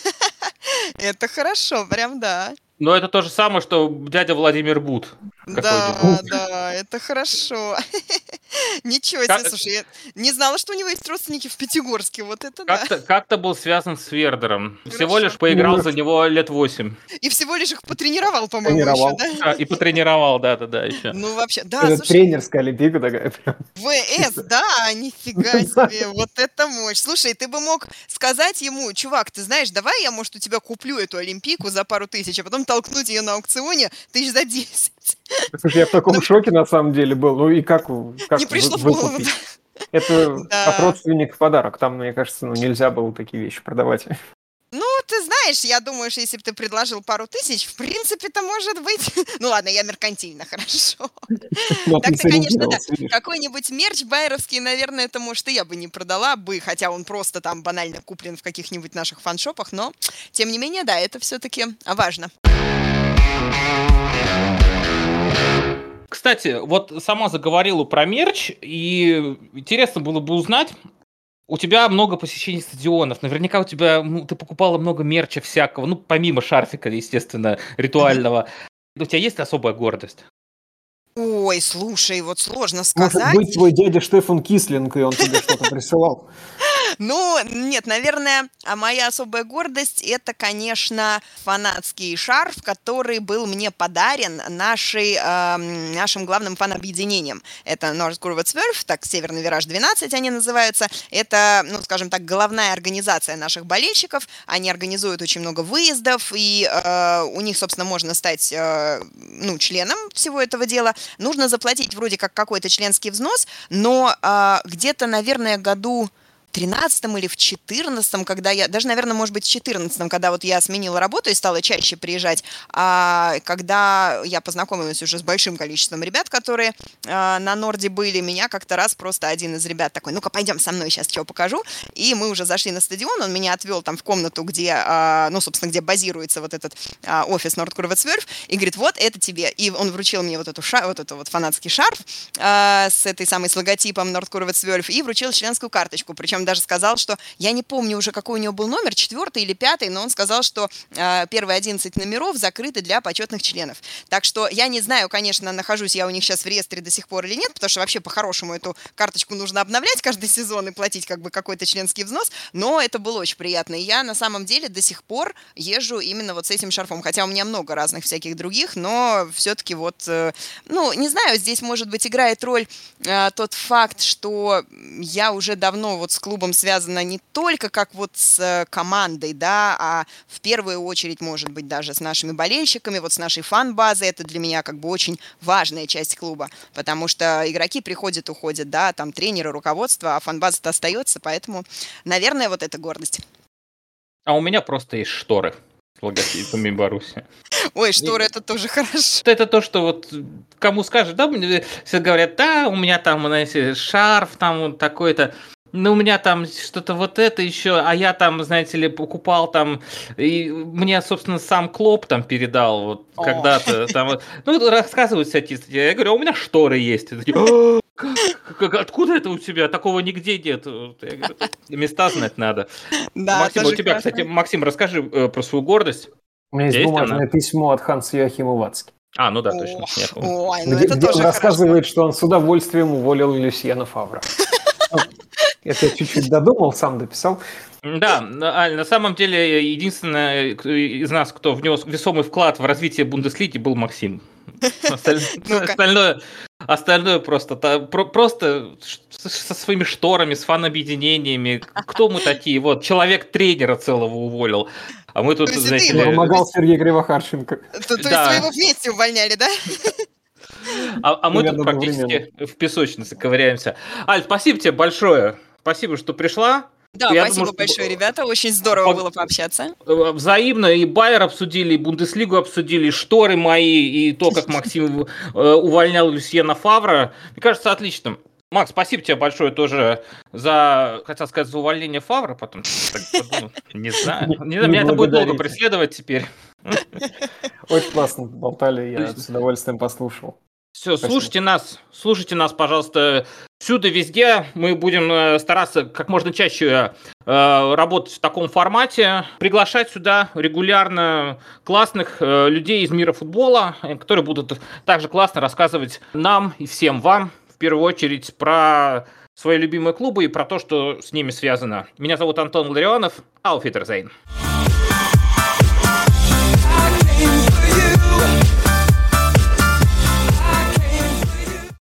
<laughs> Это хорошо, прям да. Но это то же самое, что дядя Владимир Бут. Да, да, это хорошо. <laughs> Ничего себе, слушай, я не знала, что у него есть родственники в Пятигорске, вот это да. Как-то как был связан с Вердером. Всего лишь поиграл за него лет восемь. И всего лишь их потренировал, по-моему, еще, да? И потренировал, да-да-да, еще. Ну, вообще, да, слушай, тренерская Олимпийка такая. ВС, <laughs> да, нифига себе, вот это мощь. Слушай, ты бы мог сказать ему, чувак, ты знаешь, давай я, может, у тебя куплю эту Олимпийку за пару тысяч, а потом толкнуть ее на аукционе тысяч за 10. Слушай, я в таком шоке на самом деле был. Ну и как, как Не пришло в голову. Это <laughs> Да. от родственников подарок. Там, мне кажется, ну, нельзя было такие вещи продавать. Ну, ты знаешь, я думаю, что если бы ты предложил пару тысяч, в принципе-то может быть. <laughs> Ну ладно, я меркантильно, <laughs> хорошо. Но Так ты ты, конечно, да. Какой-нибудь мерч байеровский, наверное, это, может, и я бы не продала бы, хотя он просто там банально куплен в каких-нибудь наших фаншопах, но, тем не менее, да, это все-таки важно. Кстати, вот сама заговорила про мерч, и интересно было бы узнать, у тебя много посещений стадионов, наверняка у тебя, ну, ты покупала много мерча всякого, ну, помимо шарфика, естественно, ритуального. У тебя есть особая гордость? Ой, слушай, вот сложно Может сказать. быть, твой дядя Штефан Кислинг, и он тебе что-то присылал. Ну, нет, наверное, а моя особая гордость это, конечно, фанатский шарф, который был мне подарен нашей, эм, нашим главным фан-объединением. Это North Curved Swerve, так, Северный Вираж 12 они называются. Это, ну, скажем так, головная организация наших болельщиков. Они организуют очень много выездов, и э, у них, собственно, можно стать, э, ну, членом всего этого дела. Нужно заплатить вроде как какой-то членский взнос, но э, где-то, наверное, году 13 или в 14 когда я, даже, наверное, может быть, в 14 когда вот я сменила работу и стала чаще приезжать, а когда я познакомилась уже с большим количеством ребят, которые а, на Норде были, меня как-то раз просто один из ребят такой, ну-ка, пойдем со мной, сейчас что покажу, и мы уже зашли на стадион, он меня отвел там в комнату, где, а, ну, собственно, где базируется вот этот а, офис Swerve, и говорит, вот, это тебе, и он вручил мне вот эту ша, вот эту вот фанатский шарф а, с этой самой, с логотипом Swerve, и вручил членскую карточку, причем даже сказал, что, я не помню уже, какой у него был номер, четвертый или пятый, но он сказал, что а, первые 11 номеров закрыты для почетных членов. Так что я не знаю, конечно, нахожусь я у них сейчас в реестре до сих пор или нет, потому что вообще по-хорошему эту карточку нужно обновлять каждый <laughs> сезон и платить как бы какой-то членский взнос, но это было очень приятно. И я на самом деле до сих пор езжу именно вот с этим шарфом, хотя у меня много разных всяких других, но все-таки вот, э, ну, не знаю, здесь, может быть, играет роль э, тот факт, что я уже давно вот с клубом связана не только как вот с э, командой, да, а в первую очередь, может быть, даже с нашими болельщиками, вот с нашей фан-базой. Это для меня как бы очень важная часть клуба, потому что игроки приходят, уходят, да, там тренеры, руководство, а фан-база-то остается, поэтому, наверное, вот эта гордость. А у меня просто есть шторы с логотипами Баруси. Ой, шторы, это тоже хорошо. Это то, что вот кому скажешь, да, все говорят, да, у меня там, знаете, шарф там вот такой-то, ну, у меня там что-то вот это еще, а я там, знаете ли, покупал там, и мне, собственно, сам Клоп там передал вот О. когда-то, там вот, ну, рассказывают всякие, статьи. я говорю, а у меня шторы есть. Такие, «А, как- как- откуда это у тебя? Такого нигде нет. Я говорю, места знать надо. Да, Максим, у тебя, кстати, Максим, расскажи э, про свою гордость. У меня есть Есть бумажное она? письмо от Ханса Йоахима Вацки, А, ну да, точно. Ой, ну где, это где он тоже хорошо. рассказывает, что он с удовольствием уволил Люсьена Фавра. Это я чуть-чуть додумал, сам дописал. Да, на- Аль, на самом деле, единственное из нас, кто внес весомый вклад в развитие Бундеслиги, был Максим. <laughs> Остальное, остальное просто, просто со своими шторами, с фан-объединениями. Кто мы такие? Вот, человек тренера целого уволил. А мы тут, знаете Помогал Сергей Кривохарченко. То, есть Да. вы его вместе увольняли, да? <laughs> а, а мы тут практически в песочнице ковыряемся. Аль, спасибо тебе большое. Спасибо, что пришла. Да, Я спасибо думаю, что- большое, ребята. Очень здорово Пог- было пообщаться. Э, Взаимно и Байер обсудили, и Бундеслигу обсудили, и шторы мои, и то, как Максим э, увольнял Люсьена Фавра. Мне кажется, отлично. Макс, спасибо тебе большое тоже за, хотел сказать, за увольнение Фавра, потом не знаю. Не знаю, меня это будет долго преследовать теперь. Очень классно болтали, я с удовольствием послушал. Все, слушайте нас, слушайте нас, пожалуйста, всюду, везде. Мы будем э, стараться как можно чаще э, работать в таком формате, приглашать сюда регулярно классных э, людей из мира футбола, э, которые будут также классно рассказывать нам и всем вам, в первую очередь, про свои любимые клубы и про то, что с ними связано. Меня зовут Антон Ларионов, Ауфитерзейн. Зейн.